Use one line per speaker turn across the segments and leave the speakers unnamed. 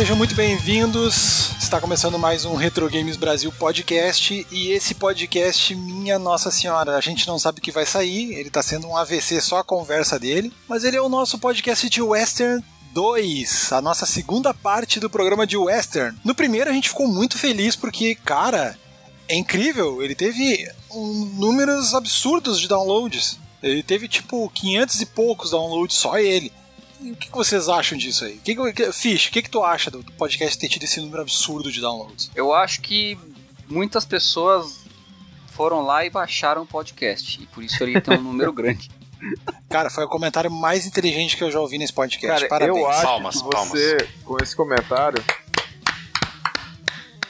Sejam muito bem-vindos. Está começando mais um Retro Games Brasil podcast e esse podcast, minha Nossa Senhora, a gente não sabe o que vai sair, ele está sendo um AVC só a conversa dele, mas ele é o nosso podcast de Western 2, a nossa segunda parte do programa de Western. No primeiro a gente ficou muito feliz porque, cara, é incrível, ele teve um, números absurdos de downloads. Ele teve tipo 500 e poucos downloads, só ele. E o que, que vocês acham disso aí? Que que, Fish, o que, que tu acha do, do podcast ter tido esse número absurdo de downloads?
Eu acho que muitas pessoas foram lá e baixaram o podcast. E por isso ele tem um número grande.
Cara, foi o comentário mais inteligente que eu já ouvi nesse podcast.
Cara,
Parabéns.
eu acho
Palmas,
que você,
palmas.
com esse comentário,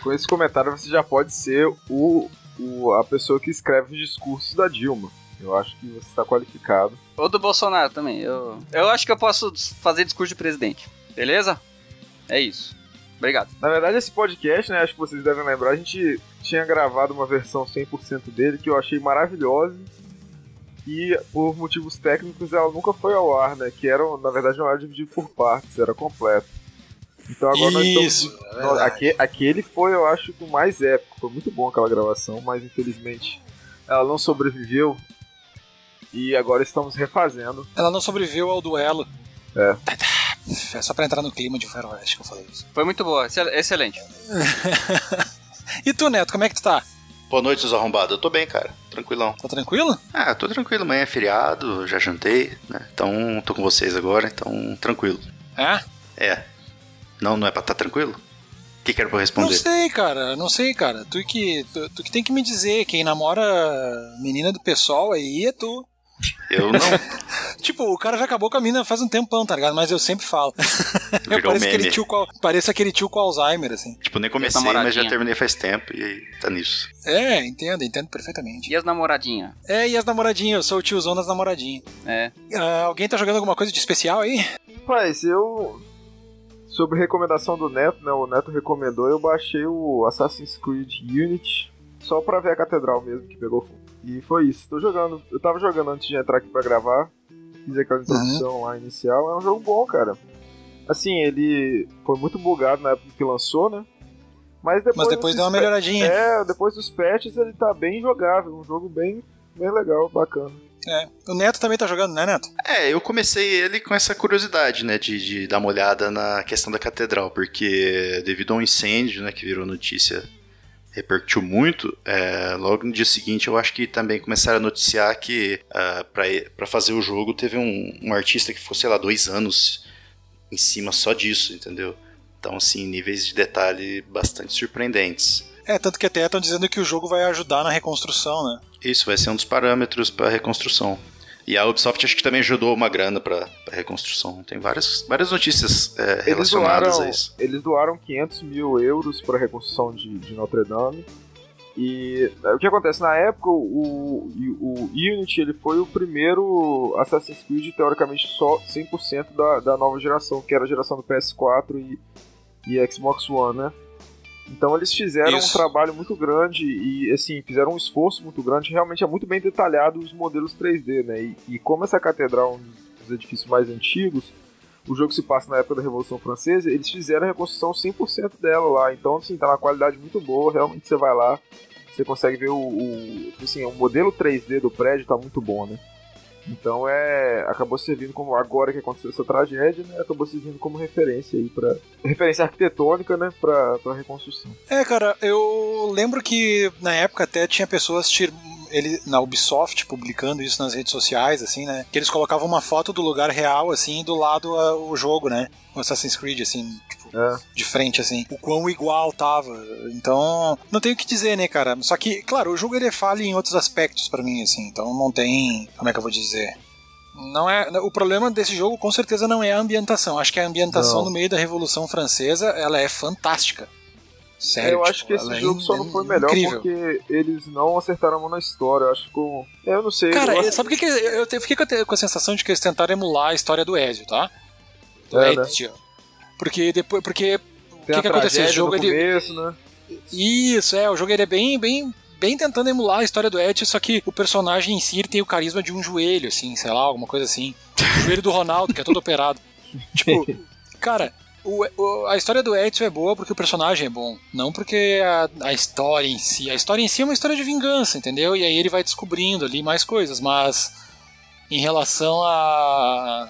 com esse comentário você já pode ser o, o, a pessoa que escreve os discursos da Dilma. Eu acho que você está qualificado.
Ou do Bolsonaro também. Eu, eu acho que eu posso fazer discurso de presidente. Beleza? É isso. Obrigado.
Na verdade, esse podcast, né, acho que vocês devem lembrar, a gente tinha gravado uma versão 100% dele que eu achei maravilhosa. E por motivos técnicos ela nunca foi ao ar, né? Que era, na verdade, não era dividido por partes, era completo. Então agora
Isso,
nós
é
estamos.
verdade.
aque- aquele foi, eu acho, o mais épico. Foi muito bom aquela gravação, mas infelizmente ela não sobreviveu. E agora estamos refazendo.
Ela não sobreviveu ao duelo.
É.
É só pra entrar no clima de Faroeste que eu falei isso.
Foi muito boa. excel- Excelente.
E tu, Neto, como é que tu tá?
Boa noite, seus arrombados. Eu tô bem, cara. Tranquilão.
Tá tranquilo?
Ah, tô tranquilo. Amanhã é feriado, já jantei, né? Então, tô com vocês agora, então, tranquilo.
É?
É. Não, não é pra estar tranquilo? O que que era pra eu
Não
responder?
sei, cara, não sei, cara. Tu que, tu, tu que tem que me dizer, quem namora menina do pessoal aí é tu.
Eu não.
Tipo, o cara já acabou com a mina faz um tempão, tá ligado? Mas eu sempre falo. eu
Virou
pareço
meme.
aquele, tio com, pareço aquele tio com Alzheimer, assim.
Tipo, nem comecei, mas já terminei faz tempo e aí tá nisso.
É, entendo, entendo perfeitamente.
E as namoradinhas?
É, e as namoradinhas? Eu sou o tiozão das namoradinhas.
É.
Ah, alguém tá jogando alguma coisa de especial aí?
Rapaz, eu. Sobre recomendação do Neto, né? O Neto recomendou, eu baixei o Assassin's Creed Unity só pra ver a catedral mesmo que pegou fogo. E foi isso. Tô jogando. Eu tava jogando antes de entrar aqui pra gravar. Fiz aquela introdução lá inicial. É um jogo bom, cara. Assim, ele foi muito bugado na época que lançou, né? Mas depois,
Mas depois deu uma melhoradinha.
É, depois dos patches ele tá bem jogável. Um jogo bem, bem legal, bacana.
É. O Neto também tá jogando, né, Neto?
É, eu comecei ele com essa curiosidade, né, de, de dar uma olhada na questão da catedral, porque devido a um incêndio, né, que virou notícia, repercutiu muito, é, logo no dia seguinte eu acho que também começaram a noticiar que ah, pra para fazer o jogo teve um, um artista que ficou, sei lá, dois anos em cima só disso, entendeu? Então, assim, níveis de detalhe bastante surpreendentes.
É, tanto que até estão dizendo que o jogo vai ajudar na reconstrução, né?
Isso vai ser um dos parâmetros para reconstrução. E a Ubisoft acho que também ajudou uma grana para reconstrução. Tem várias, várias notícias é, relacionadas
doaram,
a isso.
eles doaram 500 mil euros para a reconstrução de, de Notre Dame. E é, o que acontece na época, o, o Unity ele foi o primeiro Assassin's Creed teoricamente só 100% da, da nova geração, que era a geração do PS4 e, e Xbox One, né? Então eles fizeram
Isso.
um trabalho muito grande e assim fizeram um esforço muito grande. Realmente é muito bem detalhado os modelos 3D, né? E, e como essa catedral é um dos edifícios mais antigos, o jogo se passa na época da Revolução Francesa, eles fizeram a reconstrução 100% dela lá. Então, assim, tá uma qualidade muito boa. Realmente você vai lá, você consegue ver o, o assim, o modelo 3D do prédio tá muito bom, né? Então é, acabou servindo como agora que aconteceu essa tragédia, né? Acabou servindo como referência aí para referência arquitetônica, né, para reconstrução.
É, cara, eu lembro que na época até tinha pessoas tir... ele na Ubisoft publicando isso nas redes sociais, assim, né? Que eles colocavam uma foto do lugar real, assim, do lado a- o jogo, né? O Assassin's Creed, assim,
É.
de frente, assim. O quão igual tava. Então, não tenho o que dizer, né, cara? Só que, claro, o jogo ele é falha em outros aspectos pra mim, assim. Então não tem. Como é que eu vou dizer? Não é, o problema desse jogo com certeza não é a ambientação. Acho que a ambientação
Não.
no meio da Revolução Francesa ela é fantástica. Sério,
eu acho
tipo,
que esse
é
jogo
in-
só não foi melhor
incrível.
porque eles não acertaram a mão na história. Eu acho que ficou. Eu não sei.
Cara,
eu acho-
sabe o que, que eu, eu fiquei com a, com a sensação de que eles tentaram emular a história do Ezio, tá? Do
É, né?
Porque depois. Porque. O que, que aconteceu?
Tragédia
jogo ele.
começo, né?
Isso, é, o jogo ele é bem, bem, bem tentando emular a história do Ezio, só que o personagem em si tem o carisma de um joelho, assim, sei lá, alguma coisa assim. O joelho do Ronaldo, que é todo operado. Tipo, cara, o, o, a história do Edson é boa porque o personagem é bom, não porque a, a história em si. A história em si é uma história de vingança, entendeu? E aí ele vai descobrindo ali mais coisas, mas em relação a,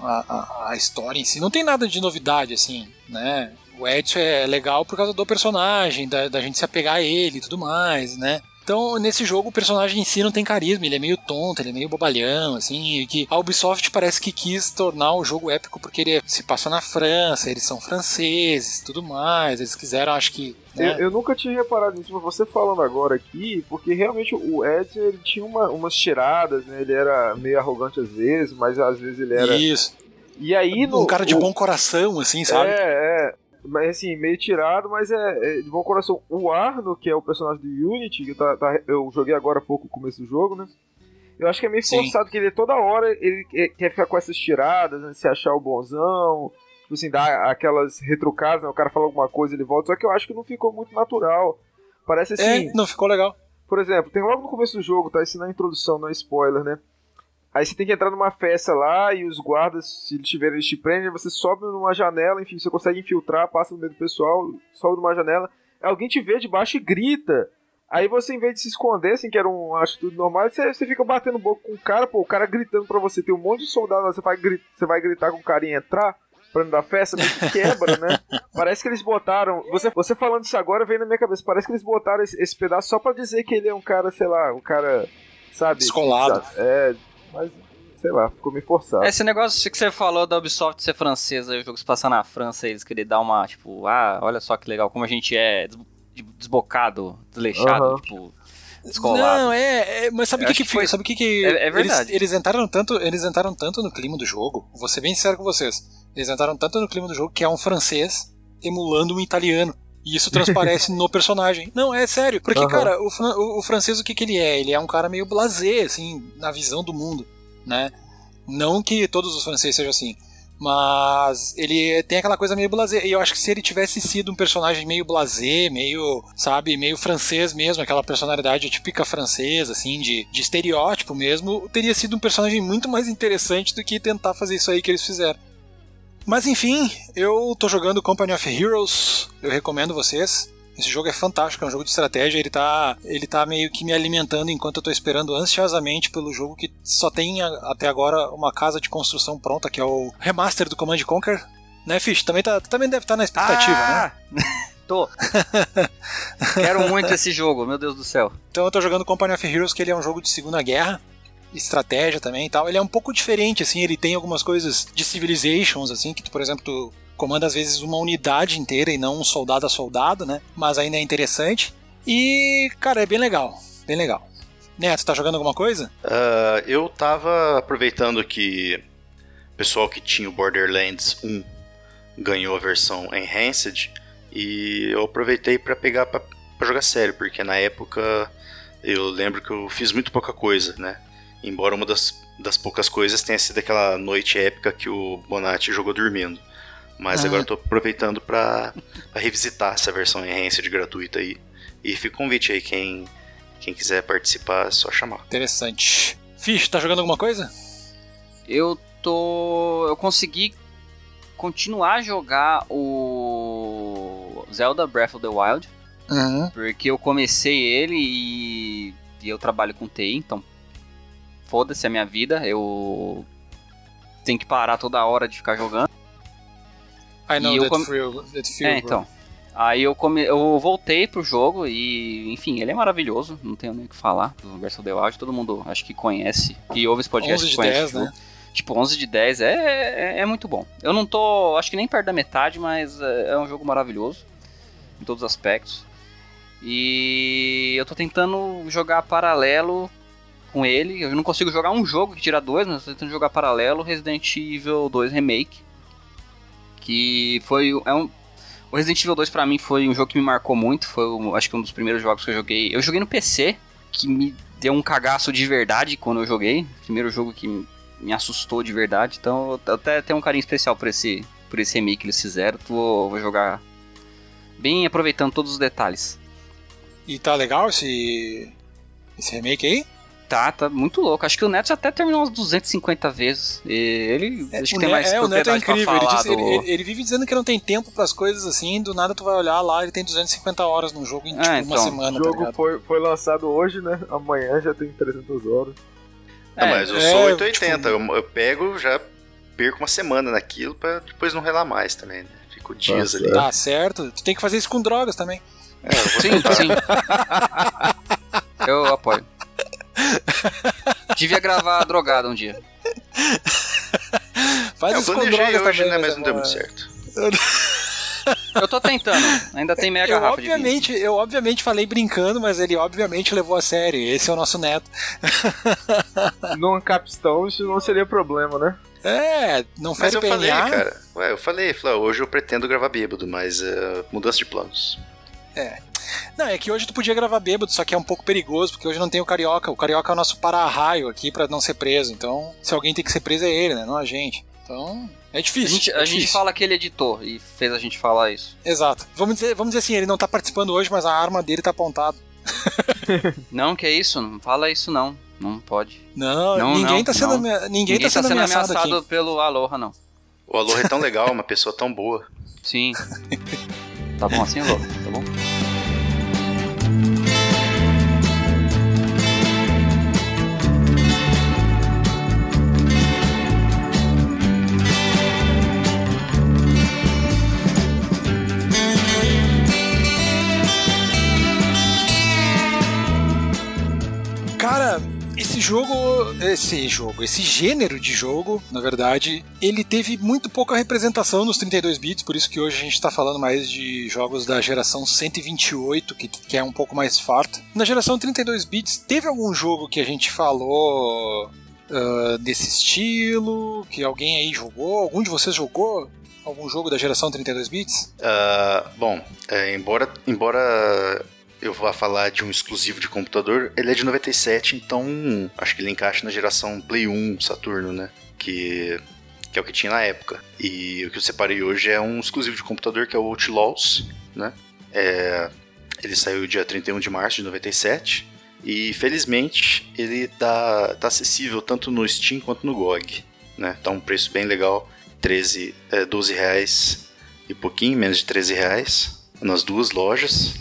a, a, história em si, não tem nada de novidade, assim, né? O Edson é legal por causa do personagem, da, da gente se apegar a ele e tudo mais, né? Então, nesse jogo, o personagem em si não tem carisma, ele é meio tonto, ele é meio bobalhão, assim, que a Ubisoft parece que quis tornar o jogo épico porque ele se passa na França, eles são franceses tudo mais, eles quiseram, acho que.
Né? Eu, eu, nunca tinha reparado nisso, mas você falando agora aqui, porque realmente o Edson ele tinha uma, umas tiradas, né? Ele era meio arrogante às vezes, mas às vezes ele era.
Isso.
E aí no,
Um cara de o... bom coração, assim, sabe?
É, é mas assim, meio tirado, mas é, é, de bom coração. O Arno, que é o personagem do Unity, que tá, tá, eu joguei agora há pouco o começo do jogo, né? Eu acho que é meio Sim. forçado, que ele toda hora ele quer ficar com essas tiradas, né, se achar o bonzão, tipo assim, dar aquelas retrucadas, né, o cara fala alguma coisa ele volta, só que eu acho que não ficou muito natural. Parece assim.
É, não ficou legal.
Por exemplo, tem logo no começo do jogo, tá? Isso na introdução, não é spoiler, né? Aí você tem que entrar numa festa lá e os guardas, se eles tiverem, eles te prendem, você sobe numa janela, enfim, você consegue infiltrar, passa no meio do pessoal, sobe numa janela, alguém te vê de baixo e grita. Aí você, em vez de se esconder, assim, que era um atitude normal, você, você fica batendo boca com o cara, pô, o cara gritando pra você, tem um monte de soldado lá, você vai, você vai gritar com o cara e entrar pra dentro da festa, meio que quebra, né? Parece que eles botaram. Você, você falando isso agora veio na minha cabeça, parece que eles botaram esse, esse pedaço só pra dizer que ele é um cara, sei lá, um cara. Sabe?
Descolado.
É, mas sei lá, ficou meio forçado.
Esse negócio que você falou da Ubisoft ser francesa e o jogo se passar na França, eles querem dar uma, tipo, ah, olha só que legal, como a gente é desbocado, desleixado, uhum. tipo, descolado.
Não, é, é mas sabe o que, que, que foi? Sabe o que que
é, é verdade.
Eles, eles, entraram tanto, eles entraram tanto no clima do jogo. Vou ser bem sincero com vocês. Eles entraram tanto no clima do jogo que é um francês emulando um italiano. E isso transparece no personagem. Não, é sério. Porque, uhum. cara, o, o, o, francês, o que, que ele é? Ele é um cara meio blasé, assim, na visão do mundo, né? Não que todos os franceses sejam assim. Mas ele tem aquela coisa meio blasé. E eu acho que se ele tivesse sido um personagem meio blasé, meio, sabe, meio francês mesmo, aquela personalidade típica francesa, assim, de, de estereótipo mesmo, teria sido um personagem muito mais interessante do que tentar fazer isso aí que eles fizeram. Mas enfim, eu tô jogando Company of Heroes, eu recomendo vocês. Esse jogo é fantástico, é um jogo de estratégia, ele tá, ele tá meio que me alimentando enquanto eu tô esperando ansiosamente pelo jogo que só tem até agora uma casa de construção pronta, que é o remaster do Command Conquer. Né, Fish? Também, tá, também deve estar tá na expectativa,
ah! né? Tô. Quero muito esse jogo, meu Deus do céu.
Então eu tô jogando Company of Heroes, que ele é um jogo de Segunda Guerra estratégia também e tal. Ele é um pouco diferente, assim, ele tem algumas coisas de civilizations, assim, que tu, por exemplo, tu comanda às vezes uma unidade inteira e não um soldado a soldado, né? Mas ainda é interessante. E, cara, é bem legal, bem legal. Neto, tá jogando alguma coisa?
Uh, eu tava aproveitando que o pessoal que tinha o Borderlands 1 ganhou a versão Enhanced e eu aproveitei para pegar pra jogar sério, porque na época eu lembro que eu fiz muito pouca coisa, né? Embora uma das, das poucas coisas tenha sido aquela noite épica que o Bonatti jogou dormindo. Mas ah. agora eu tô aproveitando para revisitar essa versão Enhanced gratuita aí. E fica o convite aí, quem, quem quiser participar, é só chamar.
Interessante. Fish, tá jogando alguma coisa?
Eu tô. Eu consegui continuar a jogar o Zelda Breath of the Wild.
Uhum.
Porque eu comecei ele e, e eu trabalho com TI, então foda-se a minha vida, eu tenho que parar toda hora de ficar jogando.
I know that, come... feel, that feel,
É, então. Aí eu, come... eu voltei pro jogo e, enfim, ele é maravilhoso, não tenho nem o que falar do of the Wild, todo mundo acho que conhece, e ouve esse podcast
11 de
conhece
10, né?
Tipo, 11 de 10 é, é, é, muito bom. Eu não tô, acho que nem perto da metade, mas é, é um jogo maravilhoso, em todos os aspectos. E eu tô tentando jogar paralelo com ele. Eu não consigo jogar um jogo que tira dois, mas eu tô tentando jogar paralelo Resident Evil 2 Remake. Que foi. É um, o Resident Evil 2 pra mim foi um jogo que me marcou muito. Foi, acho que um dos primeiros jogos que eu joguei. Eu joguei no PC, que me deu um cagaço de verdade quando eu joguei. Primeiro jogo que me assustou de verdade. Então eu até tenho um carinho especial por esse, por esse remake que eles fizeram. Vou, vou jogar bem aproveitando todos os detalhes.
E tá legal esse, esse remake aí?
Tá, tá muito louco. Acho que o Neto até terminou umas 250 vezes. E ele
É,
acho que tem mais
é, o Neto é incrível. Ele, diz- ele-
do-
ele- ele vive dizendo que não tem tempo pras coisas assim. Do nada tu vai olhar lá, ele tem 250 horas num jogo em tipo,
É,
uma
então.
semana.
O
tá
jogo
ligado?
foi, foi lançado hoje, né? Amanhã já tem 300 horas.
Não,
É,
mas eu
é,
sou 880.
tipo-
Eu, eu pego, já perco uma semana naquilo pra depois não relar mais também, né? Fico dias
Tá
ali.
Tá certo. Tu tem que fazer isso com drogas também.
É,
Sim, sim. Eu apoio. Devia gravar drogado um dia.
Faz
É, eu
isso com drogas
hoje,
também.
né? Mas não deu
amor.
muito certo.
Eu tô tentando. Ainda tem meia
Eu
garrafa
obviamente, eu obviamente falei brincando, mas ele obviamente levou a sério. Esse é o nosso neto.
Num capstone isso não seria problema, né?
É, não
Mas
fere
eu
PNA.
falei, cara. Ué, eu falei, falei, hoje eu pretendo gravar bêbado, mas é, mudança de planos.
Não, é que hoje tu podia gravar bêbado, só que é um pouco perigoso, porque hoje não tem o carioca. O carioca é o nosso para-raio aqui pra não ser preso. Então, se alguém tem que ser preso é ele, né? Não a gente. Então, é
A
difícil.
gente,
é
a gente fala que ele editou e fez a gente falar isso.
Exato. Vamos dizer, vamos dizer assim, ele não tá participando hoje, mas a arma dele tá apontada.
Não, que é isso? Não fala isso não. Não pode.
Não,
Não,
ninguém
não,
tá sendo,
não.
amea- ninguém, tá sendo ameaçado, aqui.
pelo Aloha, não.
O Aloha é tão legal, uma pessoa tão boa.
Sim. tá bom assim, Aloha? Tá bom?
Esse jogo, esse jogo, esse gênero de jogo, na verdade, ele teve muito pouca representação nos 32 bits, por isso que hoje a gente tá falando mais de jogos da geração 128, que, que é um pouco mais farta. Na geração 32 bits, teve algum jogo que a gente falou ah, desse estilo, que alguém aí jogou? Algum de vocês jogou? Algum jogo da geração 32 bits?
Ah, bom, é, embora, embora eu vá falar de um exclusivo de computador, ele é de 97, então acho que ele encaixa na geração Play 1 Saturno, né? Que, que é o que tinha na época. E o que eu separei hoje é um exclusivo de computador que é o Outlaws, né? É, ele saiu dia 31 de março de 97 e felizmente ele tá, tá acessível tanto no Steam quanto no GOG, né? Tá um preço bem legal, 13, é, 12 reais e pouquinho, menos de 13 reais, nas duas lojas.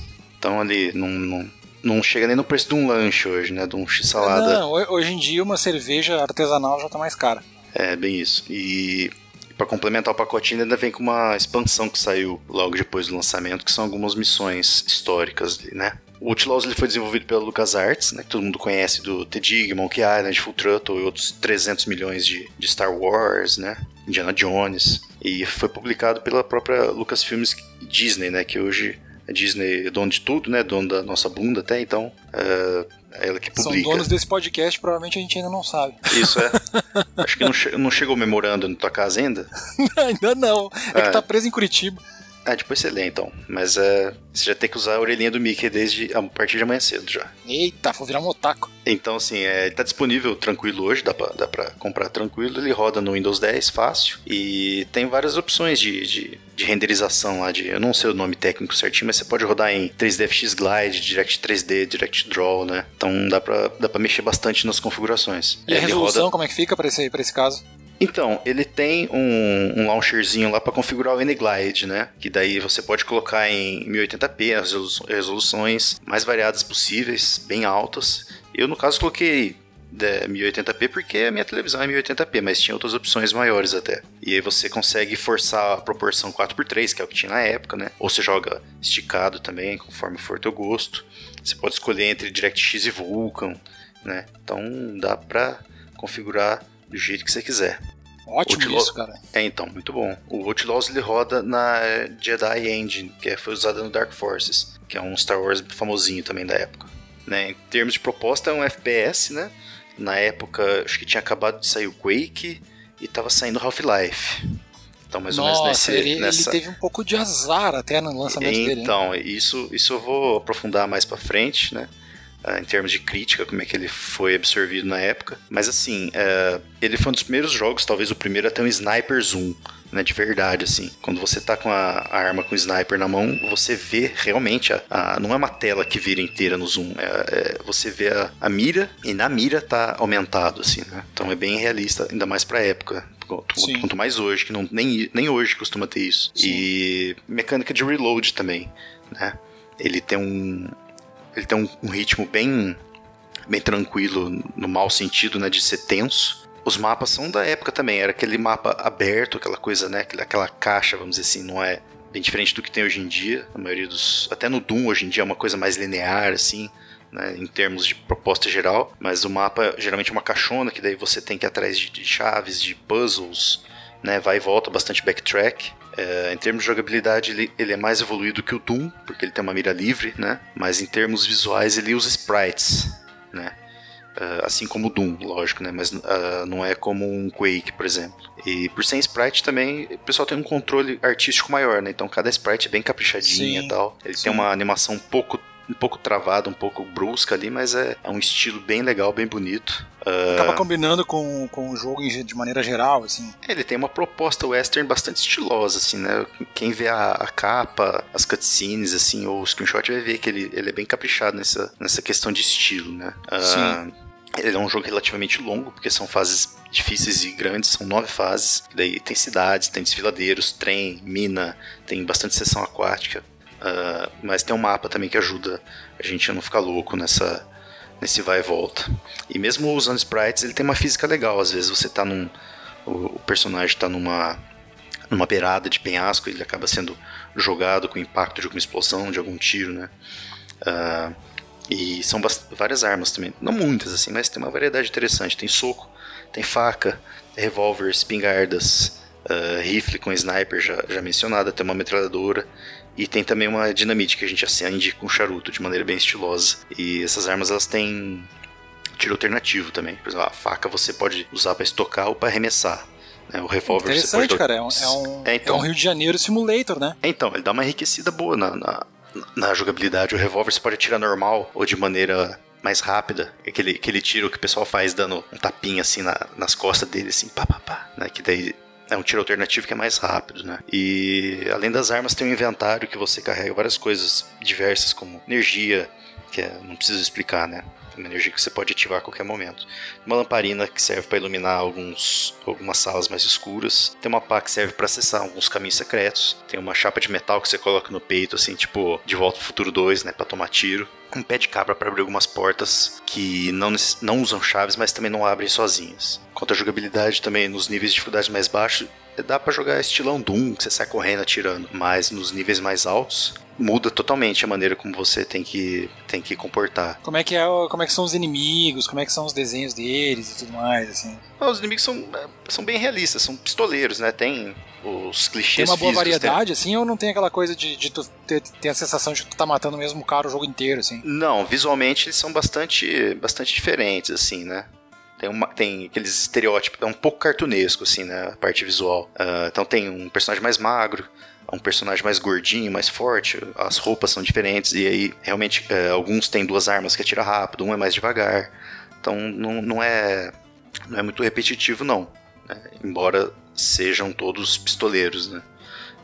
Então ali não, não, não chega nem no preço de um lanche hoje, né? De um x-salada.
Não, ho- hoje em dia uma cerveja artesanal já tá mais cara.
É, bem isso. E para complementar o pacotinho, ainda vem com uma expansão que saiu logo depois do lançamento, que são algumas missões históricas, ali, né? O Outlaws ele foi desenvolvido pela LucasArts, né, que todo mundo conhece do The Dig, Monkey Island, Full Throttle e outros 300 milhões de, de Star Wars, né? Indiana Jones. E foi publicado pela própria Lucasfilmes Disney, né? Que hoje a Disney é dono de tudo, né? Dono da nossa bunda até, então é é ela que
São
publica.
donos desse podcast, provavelmente a gente ainda não sabe.
Isso é. Acho que não, che- não chegou memorando na tua casa ainda.
ainda não. É, que
É.
tá preso em Curitiba.
Ah, depois você lê então. Mas é, você já tem que usar a orelhinha do Mickey desde a partir de amanhã cedo já.
Eita, vou virar um otaku.
Então, assim, é, ele tá disponível tranquilo hoje, dá pra, dá pra comprar tranquilo. Ele roda no Windows 10, fácil. E tem várias opções de, de, de renderização lá. De, eu não sei o nome técnico certinho, mas você pode rodar em 3DFX Glide, Direct 3D, Direct Draw, né? Então dá pra, dá pra mexer bastante nas configurações.
E a
Ele
resolução,
roda-
como é que fica pra esse, pra esse caso?
Então, ele tem um, um launcherzinho lá para configurar o N-Glide, né? Que daí você pode colocar em 1080p as resolu- resoluções mais variadas possíveis, bem altas. Eu, no caso, coloquei é, 1080p porque a minha televisão é 1080p, mas tinha outras opções maiores até. E aí você consegue forçar a proporção 4x3, que é o que tinha na época, né? Ou você joga esticado também, conforme for teu gosto. Você pode escolher entre DirectX e Vulkan, né? Então dá pra configurar do jeito que você quiser.
Ótimo
Outlaw-
isso, cara.
É, então, muito bom. O Outlaws ele roda na Jedi Engine, que é- foi usada no Dark Forces, que é um Star Wars famosinho também da época. Né? Em termos de proposta, é um FPS, né? Na época, acho que tinha acabado de sair o Quake e tava saindo Half-Life. Então, mais ou menos
Nossa,
nesse,
ele,
nessa...
ele teve um pouco de azar até no lançamento dele. hein?
Então, isso, isso eu vou aprofundar mais pra frente, né? Uh, em termos de crítica, como é que ele foi absorvido na época. Mas assim, uh, ele foi um dos primeiros jogos, talvez o primeiro a ter um sniper zoom né, de verdade, assim. Quando você tá com a, a, arma com o sniper na mão, você vê realmente, a, a não é uma tela que vira inteira no zoom, é, é, você vê a, a, mira e na mira tá aumentado, assim, né? Então é bem realista, ainda mais pra época. Quanto, quanto mais hoje, que não, nem, nem hoje costuma ter isso. Sim. E mecânica de reload também, né? Ele tem um, ele tem um, um ritmo bem bem tranquilo no mau sentido, né, de ser tenso, os mapas são da época também, era aquele mapa aberto, aquela coisa, né? Aquela caixa, vamos dizer assim, não é bem diferente do que tem hoje em dia. A maioria dos. Até no Doom hoje em dia é uma coisa mais linear, assim. Né, em termos de proposta geral, mas o mapa geralmente é uma caixona que daí você tem que ir atrás de, de chaves, de puzzles, né, vai e volta, bastante backtrack. É, em termos de jogabilidade, ele, ele, é mais evoluído que o Doom, porque ele tem uma mira livre, né? Mas em termos visuais, ele usa sprites, né? Uh, assim como o Doom, lógico, né? Mas uh, não é como um Quake, por exemplo. E por ser sprite também, o pessoal tem um controle artístico maior, né? Então cada sprite é bem caprichadinha e tal. Ele sim. tem uma animação um pouco um pouco travada, um pouco brusca ali, mas é, é um estilo bem legal, bem bonito.
Uh, Acaba combinando com, com o jogo de maneira geral, assim.
Ele tem uma proposta western bastante estilosa, assim, né? Quem vê a, a capa, as cutscenes, assim, ou o screenshot vai ver que ele, ele é bem caprichado nessa, nessa questão de estilo, né? Uh, Sim ele é um jogo relativamente longo, porque são fases difíceis e grandes, são nove fases. Daí tem cidades, tem desfiladeiros, trem, mina, tem bastante seção aquática. Uh, mas tem um mapa também que ajuda a gente a não ficar louco nessa, nesse vai e volta. E mesmo usando sprites, ele tem uma física legal. Às vezes você tá num. O, personagem está numa, numa beirada de penhasco, ele acaba sendo jogado com o impacto de alguma explosão, de algum tiro, né? Uh, e são várias armas também. Não muitas, assim, mas tem uma variedade interessante. Tem soco, tem faca, revólver, espingardas, uh, rifle com sniper, já, já mencionada, tem uma metralhadora. E tem também uma dinamite que a gente acende com charuto, de maneira bem estilosa. E essas armas, elas têm tiro alternativo também. Por exemplo, a faca você pode usar para estocar ou para arremessar. Né? O revólver
Interessante,
você pode...
cara. É um, é, um, é, então, é um Rio de Janeiro simulator, né?
É, então, ele dá uma enriquecida boa na, na na jogabilidade, o revólver você pode atirar normal ou de maneira mais rápida. Aquele, aquele tiro que o pessoal faz dando um tapinha assim na, nas costas dele, assim, pá, pá, pá, né? Que daí é um tiro alternativo que é mais rápido, né? E além das armas, tem um inventário que você carrega várias coisas diversas, como energia, que é, não preciso explicar, né? Uma energia que você pode ativar a qualquer momento. Uma lamparina que serve para iluminar alguns, algumas salas mais escuras. Tem uma pá que serve para acessar alguns caminhos secretos. Tem uma chapa de metal que você coloca no peito, assim, tipo De Volta ao Futuro 2, né, para tomar tiro. Um pé de cabra para abrir algumas portas que não, não usam chaves, mas também não abrem sozinhas. Quanto à jogabilidade também, nos níveis de dificuldade mais baixos, dá para jogar estilão Doom, que você sai correndo atirando, mas nos níveis mais altos muda totalmente a maneira como você tem que tem que comportar.
Como é que é, como é que são os inimigos, como é que são os desenhos deles e tudo mais, assim.
Os inimigos são, é, são bem realistas, são pistoleiros, né? Tem os clichês
Tem uma boa
físicos,
variedade, tem... assim, ou não tem aquela coisa de, de tu ter, ter, a sensação de que tu tá matando o mesmo cara o jogo inteiro, assim?
Não, visualmente eles são bastante, bastante diferentes, assim, né? Tem, uma, tem aqueles estereótipos, é um pouco cartunesco, assim, né? A parte visual. Uh, então tem um personagem mais magro, um personagem mais gordinho, mais forte, as roupas são diferentes, e aí realmente uh, alguns têm duas armas que atira rápido, um é mais devagar. Então não, não, é, não é muito repetitivo, não. Né? Embora sejam todos pistoleiros, né?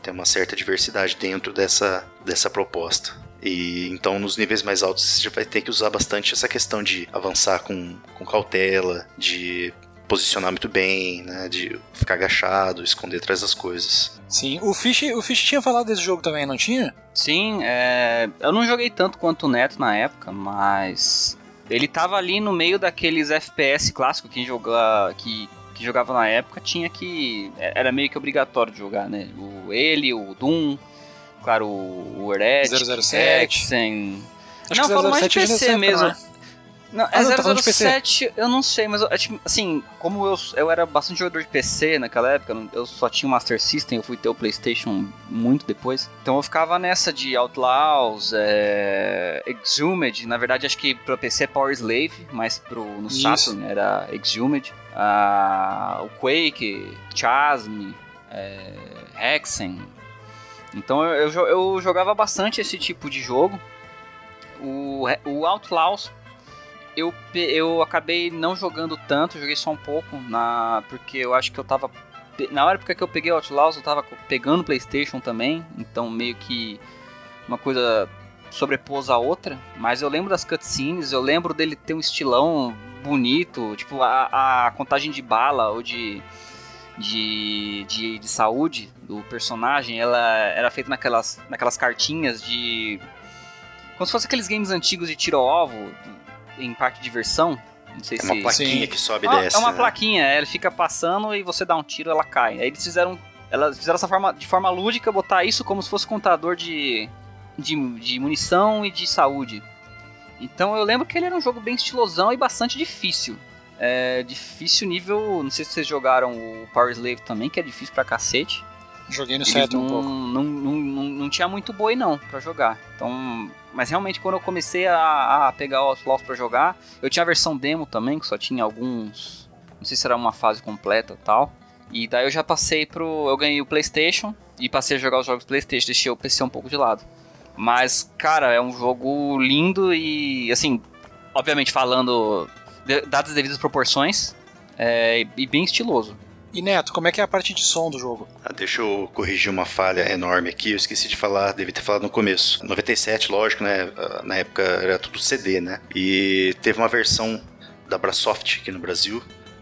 Tem uma certa diversidade dentro dessa, dessa proposta. E então nos níveis mais altos você vai ter que usar bastante essa questão de avançar com, com cautela, de posicionar muito bem, né, de ficar agachado, esconder atrás das coisas.
Sim, o Fish, o Fish tinha falado desse jogo também, não tinha?
Sim, é... eu não joguei tanto quanto o Neto na época, mas ele tava ali no meio daqueles FPS clássicos que, joga... que... que jogava na época, tinha que era meio que obrigatório de jogar, né? O ele, o Doom, claro, o Heretic,
007.
Hexen. Acho não, falo mais de PC mesmo. Né? Não, é ah, não, 007, eu não sei, mas é tipo, assim, como eu, eu era bastante jogador de PC naquela época, eu só tinha o Master System, eu fui ter o PlayStation muito depois. Então eu ficava nessa de Outlaws, é, Exhumed, na verdade acho que pro PC é Power Slave, mas pro, no Isso. Saturn era Exhumed. Ah, o Quake, Chasm, é, Hexen, então eu, eu, eu, jogava bastante esse tipo de jogo. O, o Outlaws, eu, eu acabei não jogando tanto, joguei só um pouco, na porque eu acho que eu tava. Na hora que eu peguei Outlaws, eu tava pegando PlayStation também, então meio que uma coisa sobrepôs a outra. Mas eu lembro das cutscenes, eu lembro dele ter um estilão bonito, tipo a, a contagem de bala ou de, de, de, de saúde do personagem, ela era feita naquelas, naquelas cartinhas de. Como se fosse aqueles games antigos de tiro-ovo, em parte de diversão. Não sei
É
se.
uma plaquinha
Sim.
que sobe e
Ah,
desce.
é uma
né?
plaquinha, ela fica passando e você dá um tiro ela cai. Aí eles fizeram. Elas fizeram essa forma de forma lúdica, botar isso como se fosse contador de, de, de munição e de saúde. Então eu lembro que ele era um jogo bem estilosão e bastante difícil. É difícil nível. Não sei se vocês jogaram o Power Slave também, que é difícil pra cacete.
Joguei no Saturn
não,
um pouco.
não, não, não, não tinha muito boi não pra jogar. Então, mas realmente quando eu comecei a, a pegar o Outlaws pra jogar, eu tinha a versão demo também, que só tinha alguns, não sei se era uma fase completa e tal. E daí eu já passei pro, eu ganhei o PlayStation e passei a jogar os jogos PlayStation, deixei o PC um pouco de lado. Mas, cara, é um jogo lindo e assim, obviamente falando dadas as devidas proporções, é, e bem estiloso.
E Neto, como é que é a parte de som do jogo?
Ah, deixa eu corrigir uma falha enorme aqui, eu esqueci de falar, devia ter falado no começo. 97, lógico, né? ah, Na época era tudo CD, né? E teve uma versão da Brasoft aqui no Brasil.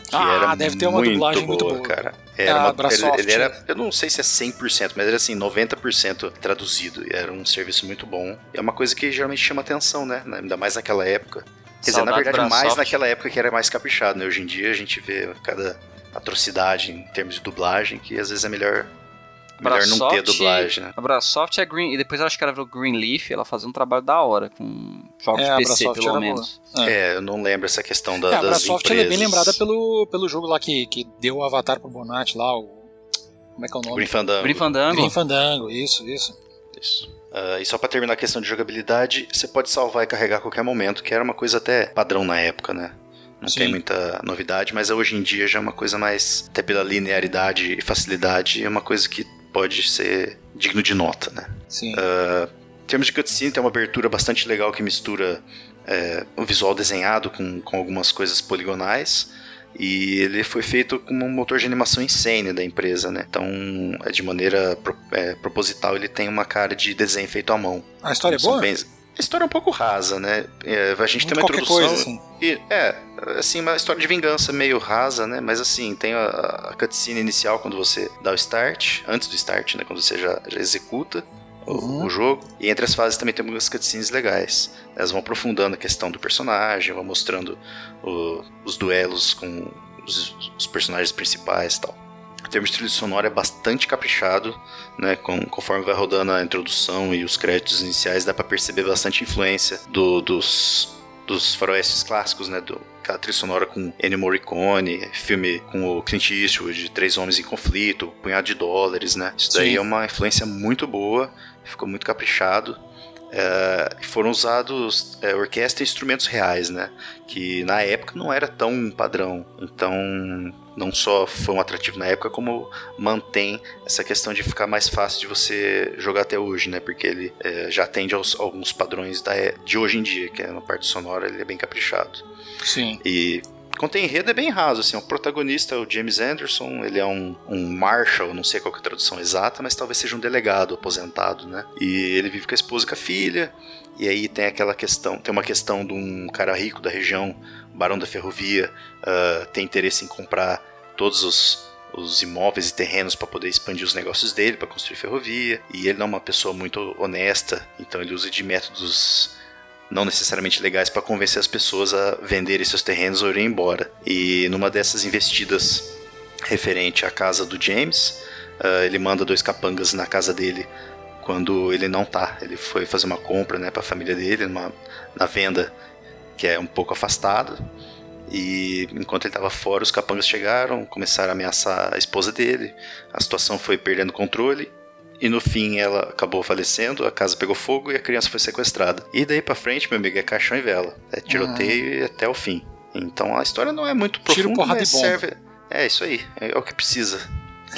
Que
Ah,
era
deve ter uma
muito
dublagem muito
boa,
boa.
cara.
Ah,
Era uma,
Brasoft.
ele, ele era, eu não sei se é 100%, mas era assim, 90% traduzido. E Era um serviço muito bom. E é uma coisa que geralmente chama atenção, né? Ainda mais naquela época. Quer dizer, na verdade, mais naquela época que era mais caprichado, né? Hoje em dia a gente vê cada atrocidade em termos de dublagem que às vezes é melhor, melhor não ter dublagem, né?
A Brasoft é Green. E depois eu acho que ela virou Greenleaf. Ela fazia um trabalho da hora com jogos
É,
de PC,
Brasoft
pelo menos.
Ah.
É, eu não lembro essa questão da,
É, a
das
Brasoft ela é bem
empresas.
lembrada pelo, pelo jogo lá que, que deu o avatar pro Bonatti lá, o. Como é que é o nome?
Green Fandango.
Green Fandango.
Green Fandango, isso, isso.
Isso. Ah, e só pra terminar a questão de jogabilidade, você pode salvar e carregar a qualquer momento, que era uma coisa até padrão na época, né? Não
Sim.
tem muita novidade, mas hoje em dia já é uma coisa mais, até pela linearidade e facilidade, é uma coisa que pode ser digno de nota, né?
Sim.
Em termos de cutscene, tem uma abertura bastante legal que mistura é, o visual desenhado com, com algumas coisas poligonais. E ele foi feito com um motor de animação insane da empresa, né? Então, é de maneira pro- é, proposital, ele tem uma cara de desenho feito à mão.
a história é
São
boa?
bem- A história é um pouco rasa, né? É, a gente tem uma introdução.
coisa, assim.
E, é, assim, uma história de vingança meio rasa, né? Mas assim, tem a, a cutscene inicial quando você dá o start, antes do start, né? Quando você já, já executa o,
Uhum.
o jogo. E entre as fases também tem algumas cutscenes legais. Elas vão aprofundando a questão do personagem, vão mostrando o- os duelos com os, os personagens principais e tal. Termos de trilha sonora é bastante caprichado, né? Com- conforme vai rodando a introdução e os créditos iniciais, dá pra perceber bastante influência do- dos, dos faroestes clássicos, né? Do, aquela trilha sonora com Ennio Morricone, filme com o Clint Eastwood, Três Homens em Conflito, Punhado de Dólares, né? Isso daí
Sim.
é uma influência muito boa, ficou muito caprichado. É, foram usados é, orquestra e instrumentos reais, né? Que na época não era tão padrão. Então, não só foi um atrativo na época, como mantém essa questão de ficar mais fácil de você jogar até hoje, né? Porque ele é, já atende aos, alguns padrões da, é- de hoje em dia, que é na parte sonora ele é bem caprichado.
Sim.
E quanto a enredo é bem raso, assim, o protagonista é o James Anderson, ele é um, um marshal, não sei qual é a tradução exata, mas talvez seja um delegado aposentado, né? E ele vive com a esposa e com a filha, e aí tem aquela questão, tem uma questão de um cara rico da região, Barão da Ferrovia, ah, tem interesse em comprar todos os, os imóveis e terrenos para poder expandir os negócios dele, para construir ferrovia, e ele não é uma pessoa muito honesta, então ele usa de métodos não necessariamente legais para convencer as pessoas a venderem seus terrenos ou irem embora. E numa dessas investidas referente à casa do James, ah, ele manda dois capangas na casa dele quando ele não tá. Ele foi fazer uma compra, né, para a família dele numa, na venda que é um pouco afastado. E enquanto ele estava fora, os capangas chegaram, começaram a ameaçar a esposa dele. A situação foi perdendo controle. E no fim ela acabou falecendo, a casa pegou fogo e a criança foi sequestrada. E daí pra frente, meu amigo, é caixão e vela. É tiroteio e até o fim. Então a história não é muito
Tiro,
profunda,
porrada
mas
e bomba.
serve. É isso aí, é o que precisa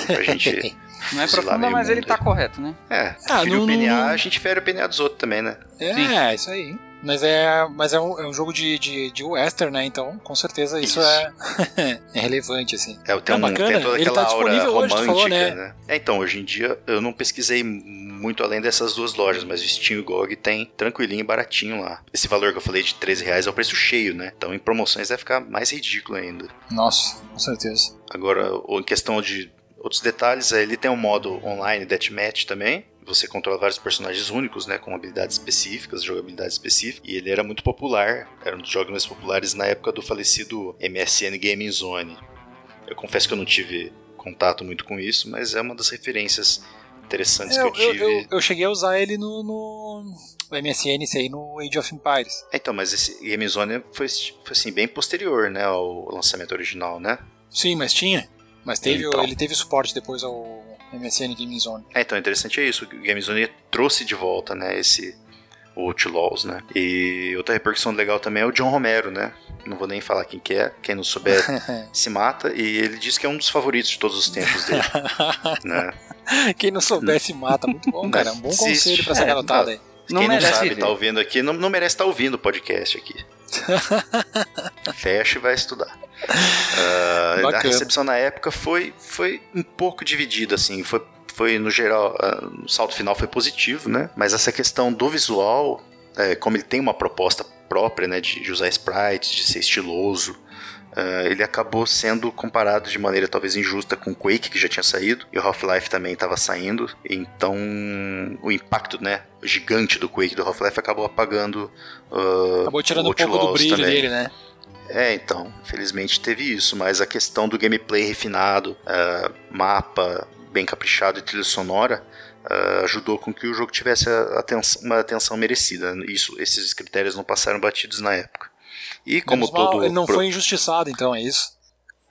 pra gente.
Não é profunda, mas ele tá
aí.
correto, né?
É,
Ah, não-
o PNA,
não-
a gente fere o PNA dos outros também, né?
É, isso aí. Mas é, mas é, um, é um jogo de, de, de western, né? Então, com certeza isso,
Isso.
É, é relevante, assim.
É, tem,
Não,
um,
bacana.
tem toda
Ele
aquela
tá
aura
disponível hoje,
romântica,
falou, né?
né? É, então, hoje em dia eu não pesquisei muito além dessas duas lojas, mas o Steam e o GOG tem tranquilinho e baratinho lá. Esse valor que eu falei de 13 reais é o preço cheio, né? Então em promoções vai ficar mais ridículo ainda.
Nossa, com certeza.
Agora, em questão de outros detalhes, é, ele tem um modo online Deathmatch também. Você controla vários personagens únicos, né, com habilidades específicas, jogabilidades específicas, e ele era muito popular, era um dos jogos mais populares na época do falecido MSN Gaming Zone. Eu confesso que eu não tive contato muito com isso, mas é uma das referências interessantes
É,
que
eu,
eu tive.
eu, eu, cheguei a usar ele no, no, no MSN, esse aí, no Age of Empires.
É, Então, mas esse Game Zone foi, foi assim, bem posterior, né, ao lançamento original, né?
Sim, mas tinha. Mas teve,
Então.
ele teve suporte depois ao MSN Gaming Zone.
É, então, interessante é isso. O Game Zone trouxe de volta, né, esse o Outlaws, né? E outra repercussão legal também é o John Romero, né? Não vou nem falar quem que é, quem não souber se mata. E ele diz que é um dos favoritos de todos os tempos dele, né?
Quem não soubesse mata, muito bom, cara. É um bom
Existe.
conselho pra essa
É,
garotada aí.
Não
quem não
merece
sabe
ver.
tá ouvindo aqui, não, não merece estar ouvindo o podcast aqui. Fecha e vai estudar. Ah, a recepção na época foi, foi um pouco dividida, assim. Foi, foi no geral, ah, o saldo final foi positivo, né? Mas essa questão do visual, é, como ele tem uma proposta própria, né, de, de usar sprites, de ser estiloso, ah, ele acabou sendo comparado de maneira talvez injusta com o Quake, que já tinha saído, e o Half-Life também estava saindo, então o impacto né, gigante do Quake do Half-Life acabou apagando
Acabou tirando
o
um pouco do brilho
também.
dele, né?
É, então, felizmente teve isso, mas a questão do gameplay refinado, ah, mapa bem caprichado e trilha sonora ah, ajudou com que o jogo tivesse atenção- uma atenção merecida. Isso, esses critérios não passaram batidos na época. E como
Menos mal,
todo
ele não
pro-
foi injustiçado, então, é isso?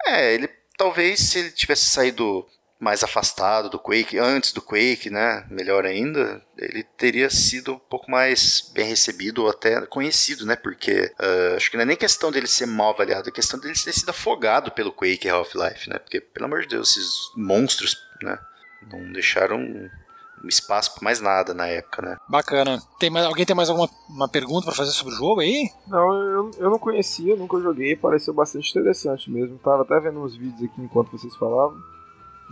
é, ele talvez se ele tivesse saído mais afastado do Quake, antes do Quake, né? Melhor ainda, ele teria sido um pouco mais bem recebido ou até conhecido, né? Porque ah, acho que não é nem questão dele ser mal avaliado, é questão dele ter sido afogado pelo Quake e Half-Life, né? Porque, pelo amor de Deus, esses monstros, né? Não deixaram um espaço pra mais nada na época, né?
Bacana. Tem mais, alguém tem mais alguma uma pergunta pra fazer sobre o jogo aí?
Não, eu, eu não conhecia, nunca joguei, pareceu bastante interessante mesmo. Tava até vendo uns vídeos aqui enquanto vocês falavam.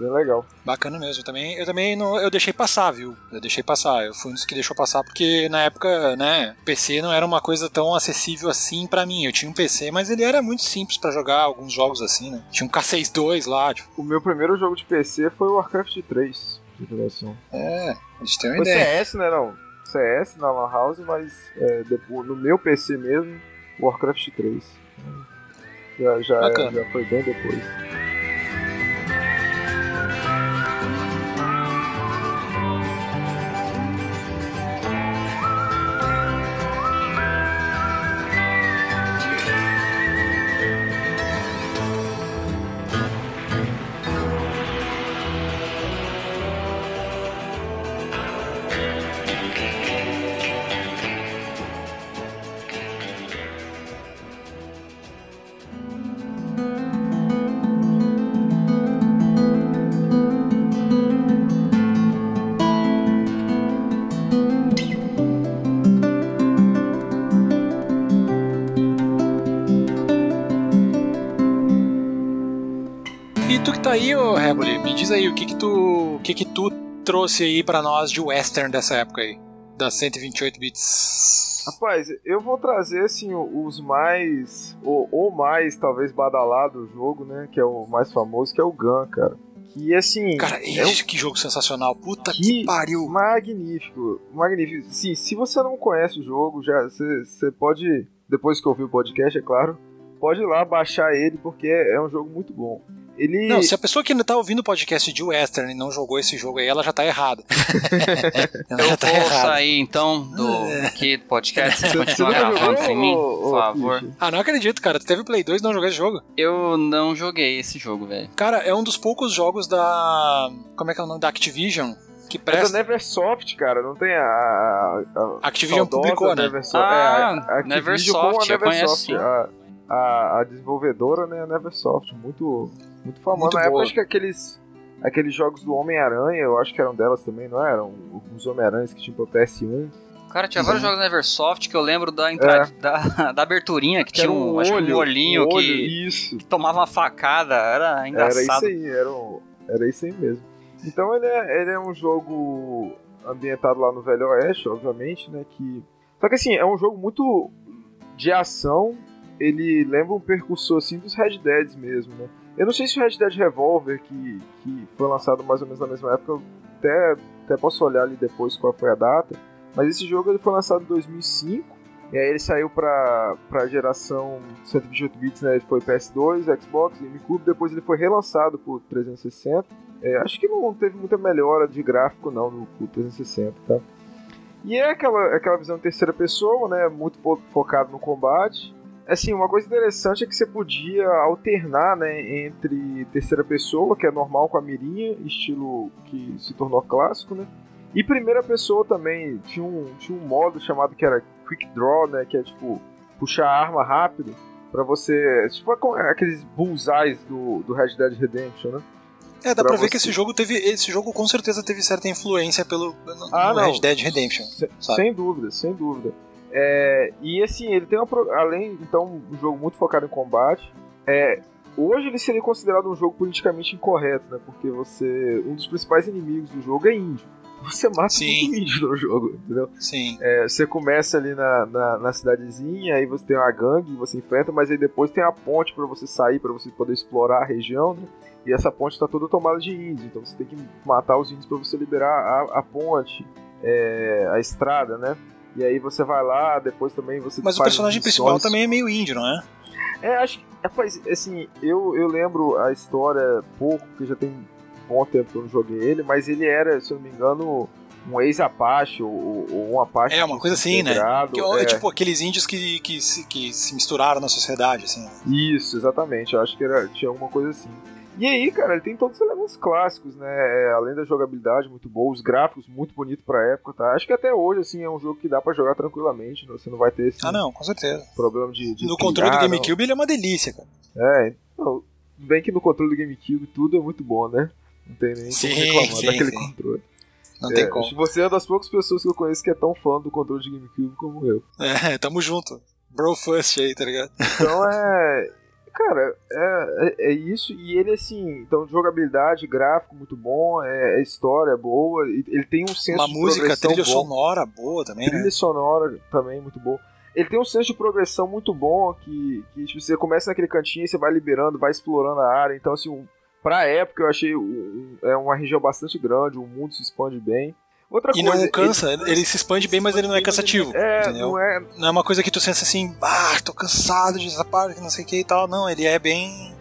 Bem legal.
Bacana mesmo. Também, eu também não, eu deixei passar, viu? Eu deixei passar. Eu fui um dos que deixou passar porque na época, né, PC não era uma coisa tão acessível assim pra mim. Eu tinha um PC, mas ele era muito simples pra jogar alguns jogos assim, né? Tinha um K62 lá, tipo,
O meu primeiro jogo de PC foi o Warcraft 3, de interação.
é, a gente tem uma
Foi
ideia.
CS, né? Não. CS na Lan House, mas é, depois, no meu PC mesmo, Warcraft 3. Já, já, já foi bem depois.
Aí, ô Reboli, me diz aí, o que que tu, o que que tu trouxe aí pra nós de western dessa época aí? Das 128 bits.
Rapaz, eu vou trazer assim o- os mais. O, o mais, talvez, badalado do jogo, né? Que é o mais famoso, que é o Gun, cara. Que assim.
Cara,
é um
que jogo sensacional. Puta que,
Que
pariu.
Magnífico, magnífico. Sim, se você não conhece o jogo, já você você pode, depois que ouvir o podcast, é claro, pode ir lá baixar ele porque é, é um jogo muito bom. Ele
Não, se a pessoa que ainda tá ouvindo o podcast de Western e não jogou esse jogo aí, ela já tá errada. ela
Eu
já tá
vou
errada.
sair então do aqui do podcast, Você- continuar gravando sem mim, por favor.
Ah, não acredito, cara. Tu teve Play 2 e não jogou esse jogo?
Eu não joguei esse jogo, velho.
Cara, é um dos poucos jogos da. Como é que é o nome? Da Activision que
É da
presta.
Neversoft, cara, não tem a. a, a
Activision publicou, né?
Neversoft,
Ah,
é, a Activision
Neversoft,
com a
eu conheço,
Neversoft. A, a, a desenvolvedora, né, a Neversoft, muito, muito famosa.
Muito
Na época, acho que aqueles, aqueles jogos do Homem-Aranha, eu acho que eram delas também, não eram? Os Homem-Aranhas que tinham pro PS1.
Cara, tinha vários jogos na Eversoft que eu lembro da, entrada,
É.
da, da aberturinha, que,
Que
tinha
era
um, acho que um olhinho
um olho,
que,
Isso.
que tomava uma facada, era
Era
engraçado.
isso aí, era, um- era isso aí mesmo. Então ele é, ele é um jogo ambientado lá no Velho Oeste, obviamente, né? Que... Só que assim, é um jogo muito de ação. Ele lembra um percursor assim dos Red Deads mesmo, né? Eu não sei se o Red Dead Revolver, que, que foi lançado mais ou menos na mesma época, eu até, até posso olhar ali depois qual foi a data. Mas esse jogo ele foi lançado em 2005. E aí ele saiu pra, pra geração 128 bits, né? Ele foi PS2, Xbox, GameCube, depois ele foi relançado por 360. É, acho que não teve muita melhora de gráfico não no pro 360, tá? E é aquela, aquela visão em terceira pessoa, né? Muito fo- focado no combate. Assim, uma coisa interessante é que você podia alternar, né, entre terceira pessoa, que é normal com a mirinha, estilo que se tornou clássico, né? E primeira pessoa também tinha um, tinha um modo chamado que era Quick Draw, né? Que é tipo puxar a arma rápido pra você. Tipo aqueles bullseyes do, do Red Dead Redemption, né?
É, dá
Pra
pra ver que
você.
esse jogo teve. Esse jogo com certeza teve certa influência pelo no,
Ah,
no. Red Dead Redemption.
Se- sem dúvida, sem dúvida. É, e assim, ele tem uma. Além, então, um jogo muito focado em combate. É, hoje ele seria considerado um jogo politicamente incorreto, né? Porque você. Um dos principais inimigos do jogo é índio. Você mata
Sim.
muito índio no jogo, entendeu?
Sim.
É, você começa ali na, na, na cidadezinha, aí você tem uma gangue, você enfrenta, mas aí depois tem a ponte pra você sair, pra você poder explorar a região, né? E essa ponte tá toda tomada de índios, então você tem que matar os índios pra você liberar a, a ponte, é, a estrada, né? E aí você vai lá, depois também você
Mas o personagem principal também é meio índio, não é?
É, acho que, rapaz, assim, eu, eu lembro a história pouco, porque já tem um bom tempo que eu não joguei ele, mas ele era, se eu não me engano, um ex-Apache ou, ou um Apache.
É, uma coisa assim, né? Que,
é.
é tipo aqueles índios que, que, se, que se misturaram na sociedade, assim.
Isso, exatamente. Eu acho que era, tinha alguma coisa assim. E aí, cara, ele tem todos os elementos clássicos, né? É, além da jogabilidade muito boa, os gráficos muito bonitos pra época, tá? Acho que até hoje, assim, é um jogo que dá pra jogar tranquilamente. né? Você não vai ter esse
Ah, não, com certeza.
problema de, de
No controle do
não.
GameCube ele é uma delícia, cara.
É, então, bem que no controle do GameCube tudo é muito bom, né? Não tem nem
Sim,
como reclamar
sim,
daquele
sim.
controle.
Não
É,
tem como.
Você é uma das poucas pessoas que eu conheço que é tão fã do controle de GameCube como eu.
É, tamo junto. Bro first aí, tá ligado?
Então é. Cara, é, é, é isso. E ele, assim, então, jogabilidade, gráfico muito bom, é, é história boa. Ele tem um senso
Uma
de
música,
progressão
trilha
bom.
sonora boa também, né?
Trilha sonora também muito boa. Ele tem um senso de progressão muito bom que, que tipo, você começa naquele cantinho e você vai liberando, vai explorando a área. Então, assim, um, pra época eu achei um- é uma região bastante grande, o mundo se expande bem. Outra
E
coisa.
não cansa, ele, ele se expande bem, mas ele não é cansativo.
É,
entendeu?
não é.
Não é uma coisa que tu sente assim, ah, tô cansado de essa parte, não sei o que e tal. Não, ele é bem.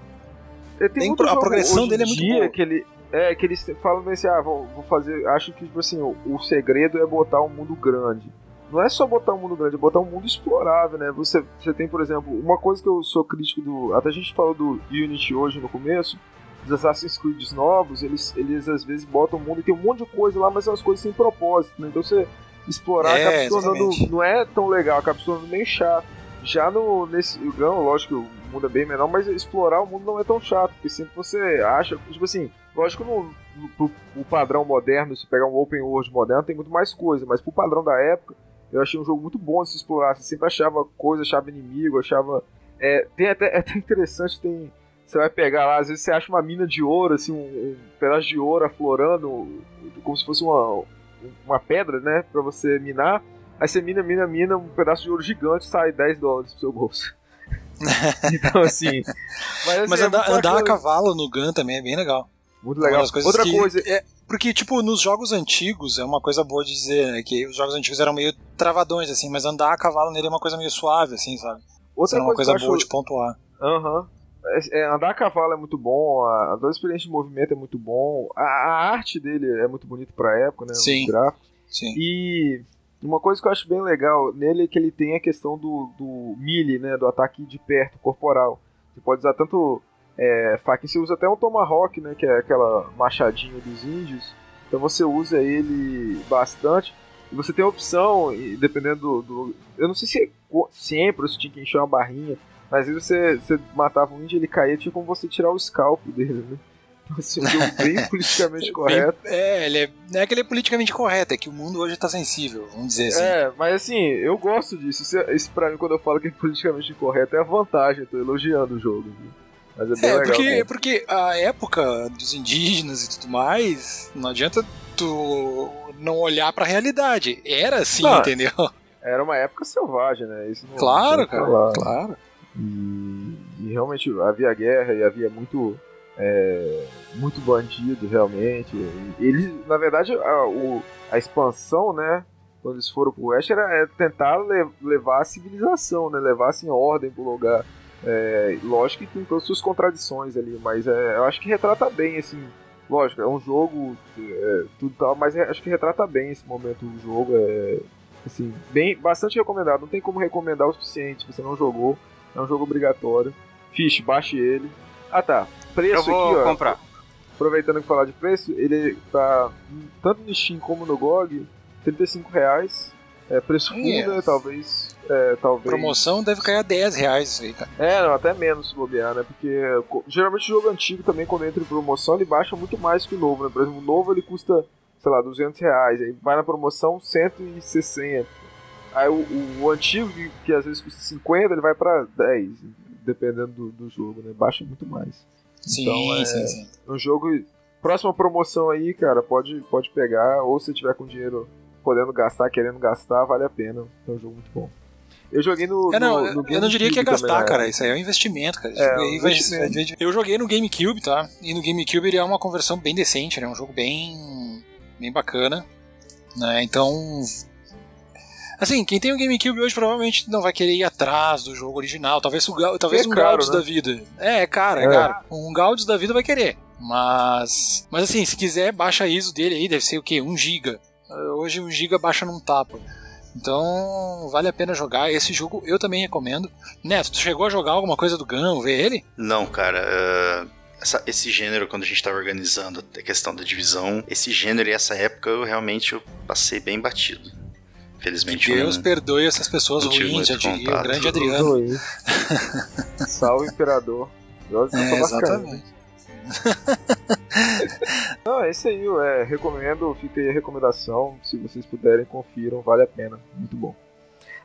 Muito
pro- a progressão dele é muito boa.
Que ele, é, que eles falam assim, ah, vou, vou fazer. Acho que, tipo assim, o, o segredo é botar um mundo grande. Não é só botar um mundo grande, é botar um mundo explorável, né? Você, você tem, por exemplo, uma coisa que eu sou crítico do. Até a gente falou do Unity hoje no começo. Os Assassin's Creed novos, eles, eles às vezes botam o mundo e tem um monte de coisa lá, mas são as coisas sem propósito, né? Então você explorar
É,
acaba se tornando. Não é tão legal, acaba se tornando meio chato. Já no, nesse. Não, lógico que o mundo é bem menor, mas explorar o mundo não é tão chato, porque sempre você acha. Tipo assim, lógico que no, no, padrão moderno, se pegar um open world moderno, tem muito mais coisa, mas pro padrão da época, eu achei um jogo muito bom de se explorar. Você sempre achava coisa, achava inimigo, achava. É, tem até, é até interessante, tem. Você vai pegar lá, às vezes você acha uma mina de ouro, assim, um, um pedaço de ouro aflorando, como se fosse uma, uma pedra, né, pra você minar. Aí você mina, mina, mina, um pedaço de ouro gigante sai 10 dólares pro seu bolso. então, assim. Mas, assim,
Mas
é
andar, andar a cavalo no Gun também é bem legal.
Muito
Uma
legal. Outra
que-
coisa.
É, porque, tipo, nos jogos antigos, é uma coisa boa de dizer, né? Que os jogos antigos eram meio travadões, assim, mas andar a cavalo nele é uma coisa meio suave, assim, sabe? Isso
Outra
era uma
coisa,
coisa boa
acho...
de pontuar.
Aham. É, é, andar a cavalo é muito bom, a, toda a experiência de movimento é muito bom, a, a arte dele é muito bonita pra época, né?
Sim. Sim.
E uma coisa que eu acho bem legal nele é que ele tem a questão do, do melee, né? Do ataque de perto, corporal. Você pode usar tanto é, faca, você usa até um tomahawk, né? Que é aquela machadinha dos índios. Então você usa ele bastante. E você tem a opção, dependendo do, do- Eu não sei se é sempre você tinha que encher uma barrinha. Mas vezes você, você matava um índio, ele caía, tinha como você tirar o scalp dele, né? Assim, bem politicamente correto.
Bem, é, ele é, não é que ele é politicamente correto, é que o mundo hoje tá sensível, vamos dizer assim.
É, mas assim, eu gosto disso. Isso, isso pra mim, quando eu falo que é politicamente incorreto, é a vantagem, eu tô elogiando o jogo. Viu?
Mas é bem é, legal. Porque, porque a época dos indígenas e tudo mais, não adianta tu não olhar pra realidade. Era assim, não, entendeu?
Era uma época selvagem, né? Isso não,
claro, cara, falar. claro.
E, e, realmente havia guerra e havia muito é, muito bandido, realmente. Eles, na verdade, a, o, a expansão, né? Quando eles foram pro oeste, era é tentar le, levar a civilização, né? Levar assim, ordem pro lugar. É, lógico que tem todas as suas contradições ali, mas é, eu acho que retrata bem, assim. Lógico, é um jogo, é, tudo tal, mas acho que retrata bem esse momento do jogo. É, assim, bem, bastante recomendado. Não tem como recomendar o suficiente se você não jogou. É um jogo obrigatório. Fish, baixe ele. Ah tá, preço
eu vou
aqui, ó.
comprar.
Aproveitando que falar de preço, ele tá tanto no Steam como no GOG, 35 reais. É preço full, yes. né? Talvez, é, talvez.
Promoção deve cair a 10 reais isso aí, cara.
É, não, até menos se bobear, né? Porque geralmente o jogo antigo também, quando entra em promoção, ele baixa muito mais que o novo, né? Por exemplo, o novo ele custa, sei lá, 200 reais. Aí vai na promoção 160. Aí o, o, antigo, que, que, às vezes custa 50, ele vai pra 10, dependendo do, do jogo, né? Baixa muito mais.
Sim, então, é, sim, sim.
Um jogo. Próxima promoção aí, cara, pode, pode pegar, ou se tiver com dinheiro podendo gastar, querendo gastar, vale a pena. É um jogo muito bom. Eu joguei no.
É, não,
no, no
eu não diria que é gastar, também, né? cara. Isso aí é um investimento, cara. É, um investimento. eu joguei no GameCube, tá? E no GameCube ele é uma conversão bem decente, né? Um jogo bem. bem bacana. Né? Então, Assim, quem tem o GameCube hoje provavelmente não vai querer ir atrás do jogo original. Talvez, o, talvez é um Gaudius né? da vida. É, é caro, é, é caro. Um Gaudius da vida vai querer. Mas. Mas assim, se quiser, baixa a ISO dele aí, deve ser o quê? 1 GB. Hoje 1 GB baixa num tapa. Então, vale a pena jogar. Esse jogo eu também recomendo. Neto, tu chegou a jogar alguma coisa do Gun, ver ele?
Não, cara. Uh, essa, esse gênero, quando a gente estava organizando a questão da divisão, esse gênero e essa época eu realmente eu passei bem batido. Felizmente.
Que Deus um, perdoe essas pessoas ruins, já diria o grande Adriano.
Salve, imperador.
É, exatamente.
Não, é isso aí, é, recomendo, fica aí a recomendação, se vocês puderem, confiram, vale a pena, muito bom.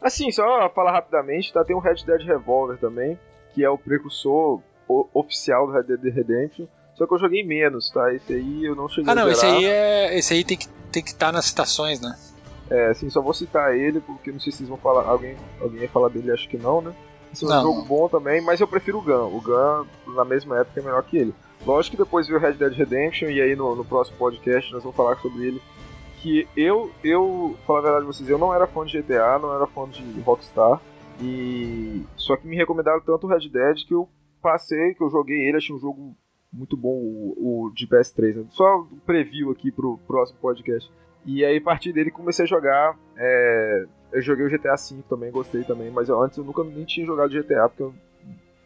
Assim, só falar rapidamente, tá, tem um Red Dead Revolver também, que é o precursor oficial do Red Dead Redemption, só que eu joguei menos, tá, esse aí eu não cheguei
ah, não,
a
esse aí, é, esse aí tem que tem que estar tá nas citações, né?
É, assim, só vou citar ele, porque não sei se vocês vão falar. Alguém, alguém ia falar dele, acho que não, né? Esse é um não. jogo bom também, mas eu prefiro o Gun. O Gun, na mesma época, é melhor que ele. Lógico que depois veio Red Dead Redemption, e aí no, no próximo podcast nós vamos falar sobre ele. Que eu, eu, falar a verdade pra vocês, eu não era fã de GTA, não era fã de Rockstar. E. Só que me recomendaram tanto o Red Dead que eu passei, que eu joguei ele, achei um jogo muito bom, o, o de PS3. Né? Só um preview aqui pro próximo podcast. E aí, a partir dele, comecei a jogar. É... Eu joguei o GTA V também, gostei também, mas eu, antes eu nunca nem tinha jogado GTA, porque eu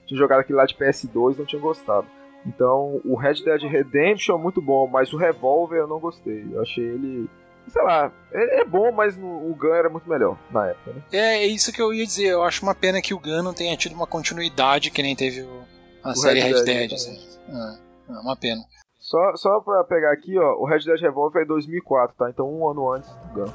tinha jogado aquele lá de PS2 e não tinha gostado. Então, o Red Dead Redemption é muito bom, mas o Revolver eu não gostei. Eu achei ele. Sei lá, é, é bom, mas o Gun era muito melhor na época, né?
É, é isso que eu ia dizer. Eu acho uma pena que o Gun não tenha tido uma continuidade que nem teve a o série Red Dead. Red Dead assim. é, é uma pena.
Só, só pra pegar aqui, ó, o Red Dead Revolver é 2004, tá? Então um ano antes do Gun.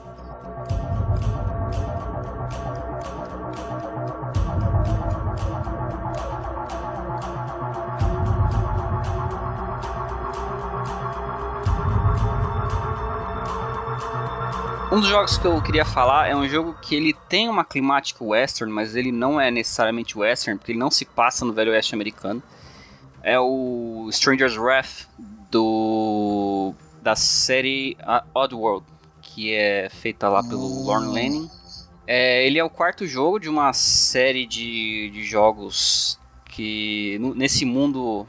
Um dos jogos que eu queria falar é um jogo que ele tem uma climática western, mas ele não é necessariamente western, porque ele não se passa no velho oeste americano. É o Stranger's Wrath do da série Oddworld, que é feita lá pelo hum. Lorne Lanning. É, ele é o quarto jogo de uma série de, de jogos que nesse mundo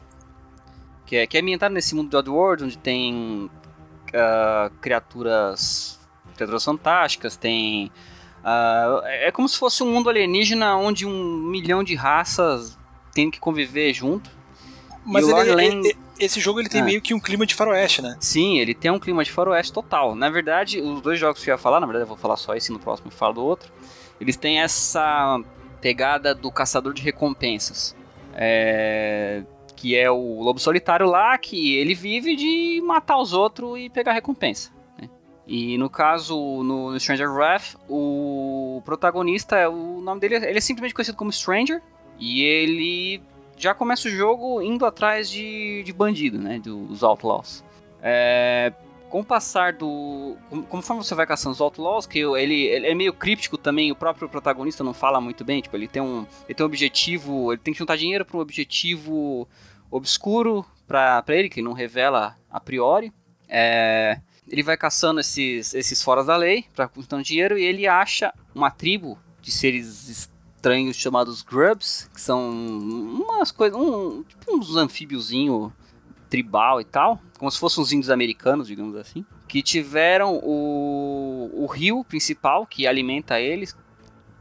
que é, que é ambientado nesse mundo de Oddworld, onde tem uh, criaturas criaturas fantásticas, tem uh, é como se fosse um mundo alienígena onde um milhão de raças tem que conviver junto.
Mas ele, ele, esse jogo ele tem ah. meio que um clima de faroeste, né?
Sim, ele tem um clima de faroeste total. Na verdade, os dois jogos que eu ia falar, na verdade eu vou falar só esse no próximo e falo do outro, eles têm essa pegada do caçador de recompensas. É... que é o lobo solitário lá, que ele vive de matar os outros e pegar recompensa. Né? E no caso, no, no Stranger Wrath, o protagonista, é o nome dele, ele é simplesmente conhecido como Stranger, e ele já começa o jogo indo atrás de, de bandido, né, dos outlaws. É, com o passar do. Conforme você vai caçando os Outlaws, que ele, ele, é meio críptico também, o próprio protagonista não fala muito bem. Tipo, ele tem um, ele tem um objetivo. Ele tem que juntar dinheiro para um objetivo obscuro para ele, que não revela a priori. É, ele vai caçando esses, esses foras da lei para juntando dinheiro e ele acha uma tribo de seres estranhos chamados Grubs, que são umas coisas. Um, tipo uns anfíbiozinhos tribal e tal, como se fossem os índios americanos, digamos assim, que tiveram o, o rio principal que alimenta eles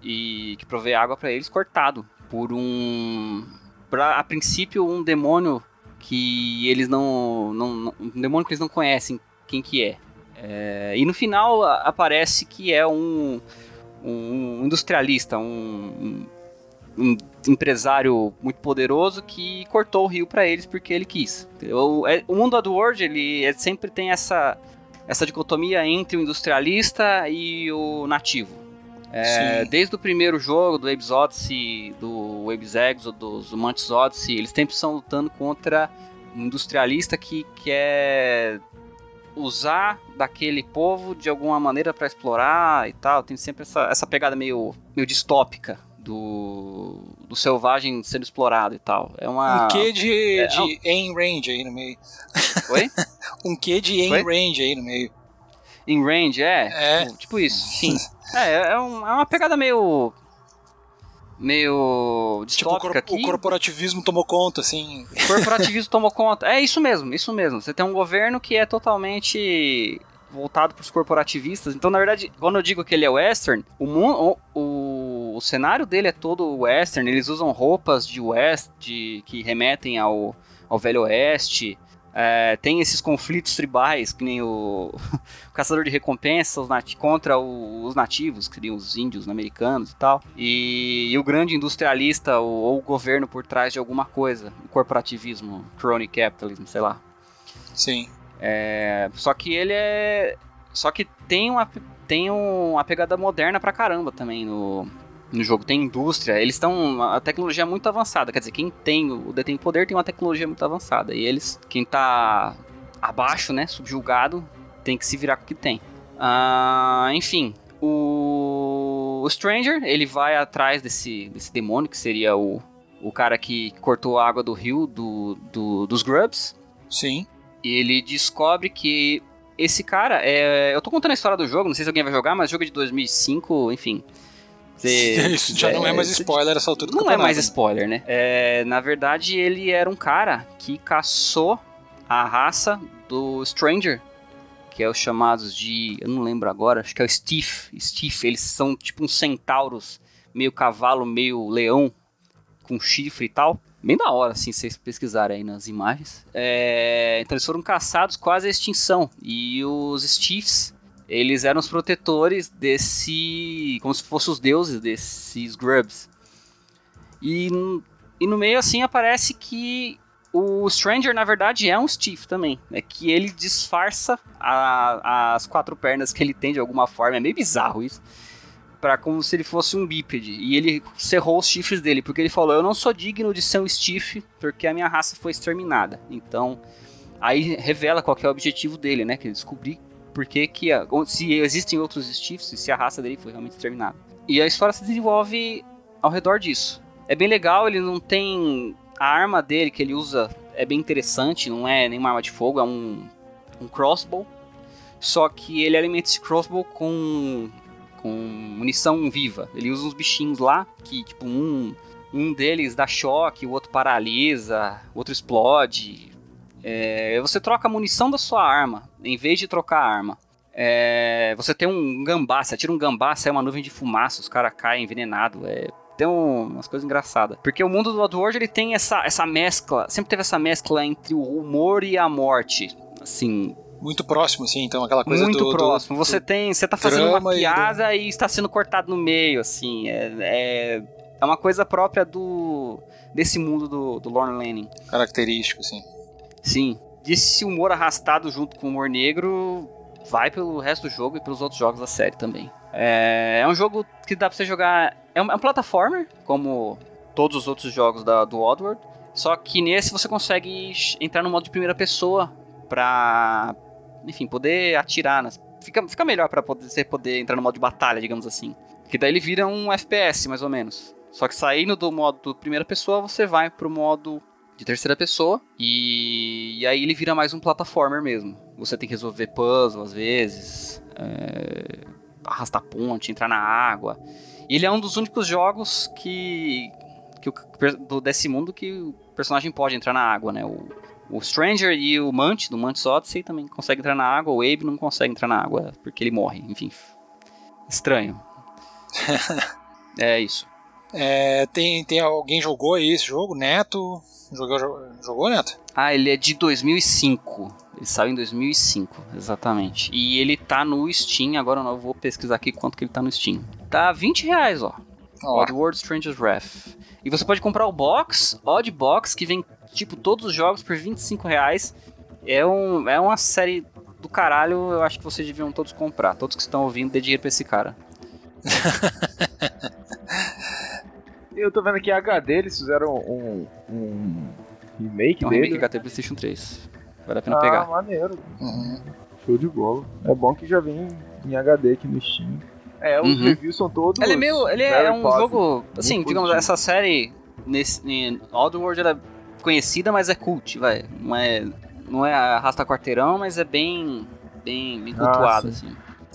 e que provê água para eles cortado por um pra, a princípio um demônio que eles não, não, não, um demônio que eles não conhecem quem que é. é e no final aparece que é um, um industrialista, um, um empresário muito poderoso que cortou o rio para eles porque ele quis. O, é, o mundo World ele é, sempre tem essa, essa dicotomia entre o industrialista e o nativo. É, desde o primeiro jogo, do Abe's Odyssey, do Abe's Exodus, do Mantis Odyssey, eles sempre estão lutando contra um industrialista que quer usar daquele povo de alguma maneira para explorar e tal. Tem sempre essa, essa pegada meio, meio distópica do, do selvagem sendo explorado e tal. É uma.
Um quê de, é, de é aim range aí no meio.
Oi?
um quê de Oi? range aí no meio.
In range, é? É. Tipo, tipo isso, sim. é, é, um, é uma pegada meio meio distópica
tipo, o, o corporativismo tomou conta, assim.
O corporativismo tomou conta. É isso mesmo, isso mesmo. Você tem um governo que é totalmente voltado para os corporativistas. Então, na verdade, quando eu digo que ele é western, o, o, o, o cenário dele é todo western. Eles usam roupas de west, de, que remetem ao, ao velho oeste. É, tem esses conflitos tribais, que nem o, o caçador de recompensas contra o, os nativos, que seriam os índios americanos e tal. E, e o grande industrialista ou, ou, o governo por trás de alguma coisa. O corporativismo, crony capitalism, sei lá.
Sim.
É, só que ele é. Só que tem uma, tem uma pegada moderna pra caramba também no, no jogo. Tem indústria, eles estão. A tecnologia é muito avançada. Quer dizer, quem tem o detém poder tem uma tecnologia muito avançada. E eles, quem tá abaixo, né, subjugado, tem que se virar com o que tem. Uh, enfim, o, o Stranger, ele vai atrás desse, desse demônio, que seria o, o cara que cortou a água do rio do, do dos Grubs.
Sim.
E ele descobre que esse cara é. Eu tô contando a história do jogo, não sei se alguém vai jogar, mas o jogo é de 2005, enfim.
Você, Isso já é, não é mais spoiler essa altura do
Não é mais spoiler, né? É, na verdade, ele era um cara que caçou a raça do Stranger, que é os chamados de. Eu não lembro agora, acho que é o Steve. Steve, eles são tipo uns centauros, meio cavalo, meio leão, com chifre e tal bem da hora, assim, vocês pesquisarem aí nas imagens. É, então eles foram caçados quase à extinção. E os Stiffs, eles eram os protetores desse. como se fossem os deuses desses Grubs. E, e no meio, assim, aparece que o Stranger, na verdade, é um Stiff também. É que ele disfarça a, as quatro pernas que ele tem de alguma forma. É meio bizarro isso para como se ele fosse um bípede. E ele cerrou os chifres dele, porque ele falou: Eu não sou digno de ser um Stiff, porque a minha raça foi exterminada. Então, aí revela qual é o objetivo dele, né? Que ele descobrir porque que a, se existem outros Stiffs e se a raça dele foi realmente exterminada. E a história se desenvolve ao redor disso. É bem legal, ele não tem. A arma dele que ele usa é bem interessante, não é nenhuma arma de fogo, é um, um crossbow. Só que ele alimenta esse crossbow com com munição viva. Ele usa uns bichinhos lá que, tipo, um, um deles dá choque, o outro paralisa, o outro explode. É, você troca a munição da sua arma, em vez de trocar a arma. É, você tem um gambá, você atira um gambá, sai uma nuvem de fumaça, os caras caem envenenados. É, tem um, umas coisas engraçadas. Porque o mundo do Oddworld, ele tem essa, essa mescla, sempre teve essa mescla entre o humor e a morte. Assim,
muito próximo, assim, então aquela coisa
Muito
do,
próximo.
Do,
você tem. Você tá fazendo uma piada e, do... e, está sendo cortado no meio, assim. É, é, é uma coisa própria do desse mundo do, do Lorne Lanning.
Característico, sim.
Sim. Esse humor arrastado junto com o humor negro vai pelo resto do jogo e pelos outros jogos da série também. É, é um jogo que dá pra você jogar. É um, é um como todos os outros jogos da, do Oddworld. Só que nesse você consegue entrar no modo de primeira pessoa pra, enfim, poder atirar. Nas... Fica, fica melhor pra poder, você poder entrar no modo de batalha, digamos assim. Que daí ele vira um FPS, mais ou menos. Só que saindo do modo primeira pessoa, você vai pro modo de terceira pessoa. E, e aí ele vira mais um platformer mesmo. Você tem que resolver puzzle às vezes. É... Arrastar ponte, entrar na água. E ele é um dos únicos jogos que. que o, do, desse mundo que o personagem pode entrar na água, né? O, o Stranger e o Mant, do Mantis Odyssey, também conseguem entrar na água. O Abe não consegue entrar na água porque ele morre. Enfim. Estranho. é isso.
É, tem, tem alguém jogou aí esse jogo? Neto? Jogou, jogou, Neto?
Ah, ele é de 2005. Ele saiu em 2005, exatamente. E ele tá no Steam, agora eu vou pesquisar aqui quanto que ele tá no Steam. Tá 20 reais, ó. Oh. Oddworld Stranger's Wrath. E você pode comprar o box, Odd Box, que vem, tipo, todos os jogos por 25 reais. É, um, é uma série do caralho, eu acho que vocês deviam todos comprar. Todos que estão ouvindo, dê dinheiro pra esse cara.
Eu tô vendo aqui HD, eles fizeram um, um remake
é um
dele.
remake HD PlayStation 3. Vale a pena
ah,
pegar.
maneiro. Uhum. Show de bola. É bom que já vem em HD aqui no Steam. É, os uhum. reviews são todos.
Ele é meio. Ele é um jogo. Assim, Muito digamos, positivo. essa série. Nesse, em Oddworld era conhecida, mas é cult, vai. Não é. Não é arrasta quarteirão, mas é bem. Bem, bem cultuado, ah, assim.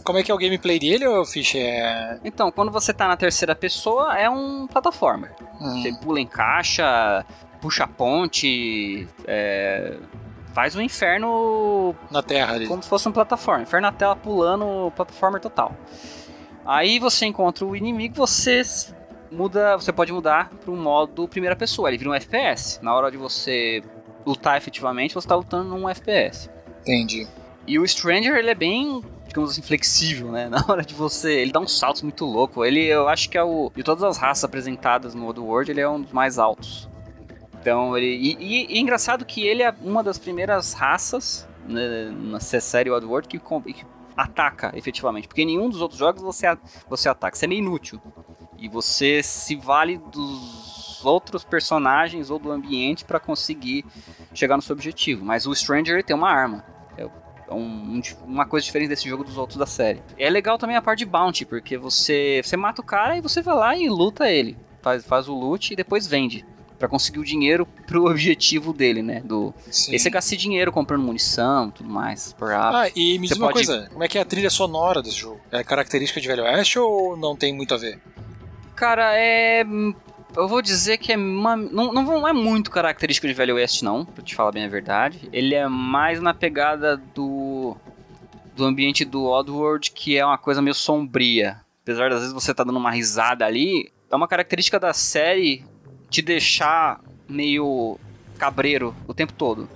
Como é que é o gameplay dele, ou Fish? É...
Então, quando você tá na terceira pessoa, é um plataforma. Hum. Você pula em caixa, puxa ponte, é... faz um inferno...
Na terra ali.
Como se fosse um plataforma. Inferno na tela pulando, plataforma total. Aí você encontra o inimigo, você muda, você pode mudar para um modo primeira pessoa. Ele vira um FPS. Na hora de você lutar efetivamente, você está lutando num FPS.
Entendi.
E o Stranger, ele é bem digamos assim, flexível, né? Na hora de você. Ele dá uns saltos muito louco. Ele, eu acho que é o. De todas as raças apresentadas no World, ele é um dos mais altos. Então, ele. E, e, e é engraçado que ele é uma das primeiras raças né, na série World que, que ataca efetivamente. Porque em nenhum dos outros jogos você, você ataca. Isso é meio inútil. E você se vale dos outros personagens ou do ambiente para conseguir chegar no seu objetivo. Mas o Stranger tem uma arma. Um, uma coisa diferente desse jogo dos outros da série. É legal também a parte de bounty, porque você, você mata o cara e você vai lá e luta ele. Faz, faz o loot e depois vende para conseguir o dinheiro pro objetivo dele, né? Do Sim. esse é gastar dinheiro comprando munição, tudo mais. Por
ah, e me diz uma pode... coisa, como é que é a trilha sonora desse jogo? É característica de Velho Oeste ou não tem muito a ver?
Cara, é eu vou dizer que é uma, não, não é muito característico de Velho Oeste, não, pra te falar bem a verdade. Ele é mais na pegada do, do ambiente do Oddworld, que é uma coisa meio sombria. Apesar das vezes você tá dando uma risada ali, é uma característica da série te deixar meio cabreiro o tempo todo,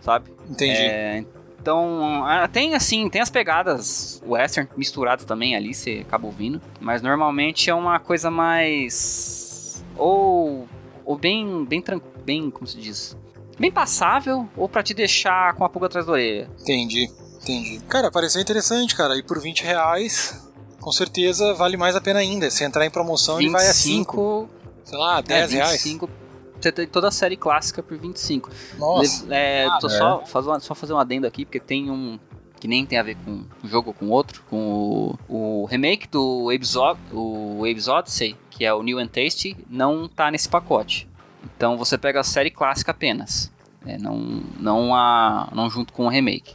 sabe?
Entendi.
É, então, tem assim, tem as pegadas western misturadas também ali, você acaba ouvindo, mas normalmente é uma coisa mais ou, ou bem, bem, bem, como se diz, bem passável, ou para te deixar com a pulga atrás da orelha.
Entendi, entendi. Cara, pareceu interessante, cara. E por 20 reais, com certeza vale mais a pena ainda. Se entrar em promoção, 25, ele vai a 5. Sei lá, 10 é, 25, reais.
Você tem toda a série clássica por 25.
Nossa.
É, ah, tô é. Só, fazer só fazer um adendo aqui, porque tem um que nem tem a ver com um jogo ou com outro, com o, o remake do Abe's, o Abe's Odyssey, que é o New and Tasty, não tá nesse pacote. Então você pega a série clássica apenas, né? não, não, a, não junto com o remake.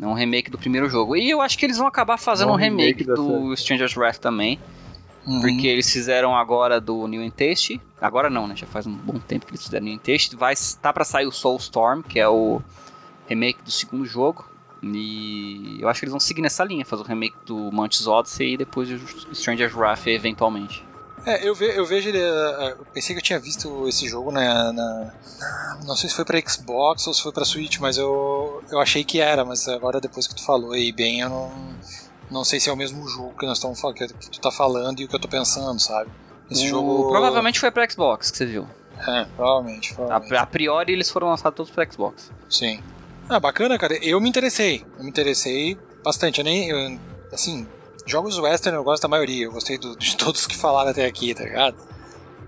Não um remake do primeiro jogo. E eu acho que eles vão acabar fazendo não um remake, remake do. Stranger's Wrath também. Uhum. Porque eles fizeram agora do New and Tasty. Agora não, né? Já faz um bom tempo que eles fizeram New and Tasty. Vai tá para sair o Soulstorm, que é o remake do segundo jogo. E eu acho que eles vão seguir nessa linha, fazer o remake do Mantis Odyssey e depois o Stranger's Wrath eventualmente.
É, eu, ve, eu vejo ele. É, eu pensei que eu tinha visto esse jogo na, na, Não sei se foi pra Xbox ou se foi pra Switch, mas eu, eu achei que era, mas agora depois que tu falou aí bem, eu não. Não sei se é o mesmo jogo que nós estamos que tu tá falando e o que eu tô pensando, sabe? Esse
O-
jogo.
Provavelmente foi pra Xbox que você viu.
É, provavelmente. provavelmente.
A, a priori eles foram lançados todos pra Xbox.
Sim. Ah, bacana, cara. Eu me interessei. Eu me interessei bastante. Eu nem. eu- assim, jogos western eu gosto da maioria. Eu gostei do- de todos que falaram até aqui, tá ligado?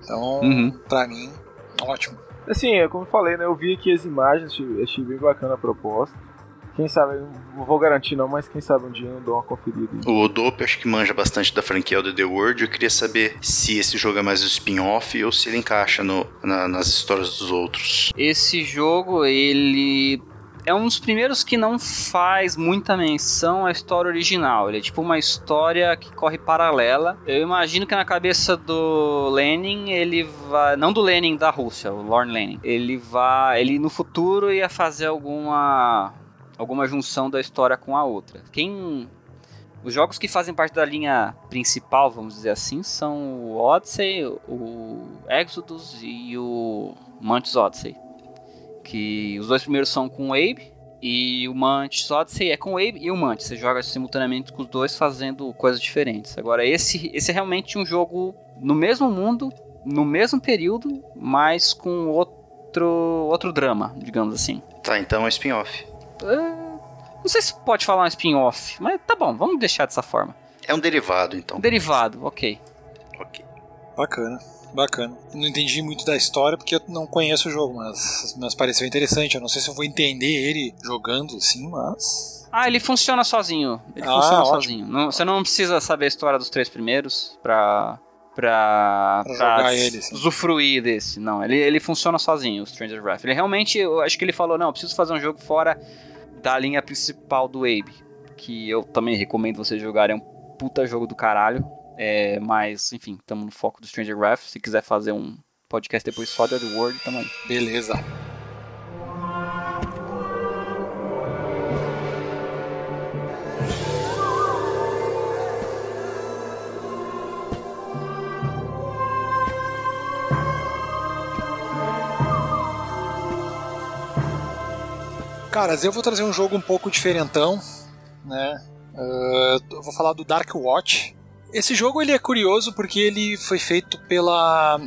Então,
Uhum.
pra mim, ótimo.
Assim, é como eu falei, né? Eu vi aqui as imagens, achei, bem bacana a proposta. Quem sabe, não vou garantir não, mas quem sabe um dia eu dou uma conferida.
O Dope acho que manja bastante da franquia do The World. Eu queria saber se esse jogo é mais um spin-off ou se ele encaixa no- na- nas histórias dos outros.
Esse jogo, ele é um dos primeiros que não faz muita menção à história original. Ele é tipo uma história que corre paralela. Eu imagino que na cabeça do Lenin, ele vai. Não do Lenin da Rússia, o Lorne Lenin. Ele vai. Ele no futuro ia fazer alguma. alguma junção da história com a outra. Quem. Os jogos que fazem parte da linha principal, vamos dizer assim, são o Odyssey, o Exodus e o Mantis Odyssey que os dois primeiros são com o Abe e o Mantis Odyssey é com o Abe e o Mantis. Você joga simultaneamente com os dois fazendo coisas diferentes. Agora, esse, esse é realmente um jogo no mesmo mundo, no mesmo período, mas com outro, outro drama, digamos assim.
Tá, então é spin-off.
É, Não sei se pode falar um spin-off, mas tá bom, vamos deixar dessa forma.
É um derivado, então.
Derivado, ok.
Ok.
Bacana, bacana. Não entendi muito da história porque eu não conheço o jogo, mas, mas pareceu interessante. Eu não sei se eu vou entender ele jogando assim, mas.
Ah, ele funciona sozinho. Ele
Ah,
funciona
ótimo.
sozinho. Não- você não precisa saber a história dos três primeiros pra. Pra,
Pra
pra
ele,
usufruir desse. Não, ele, ele funciona sozinho, o Stranger Wrath. Ele realmente, eu acho que ele falou: não, eu preciso fazer um jogo fora da linha principal do Abe. Que eu também recomendo vocês jogarem. É um puta jogo do caralho. É, mas, enfim, estamos no foco do Stranger Wrath. Se quiser fazer um podcast depois só da The World, tamo aí.
Beleza. Caras, eu vou trazer um jogo um pouco diferentão, né? Ah, eu vou falar do Dark Watch. Esse jogo ele é curioso porque ele foi feito pela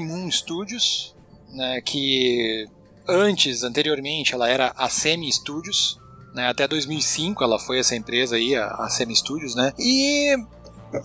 Moon Studios, né, que antes, anteriormente, ela era a Semi Studios, né, até 2005 ela foi essa empresa aí, a, a Semi Studios, né, e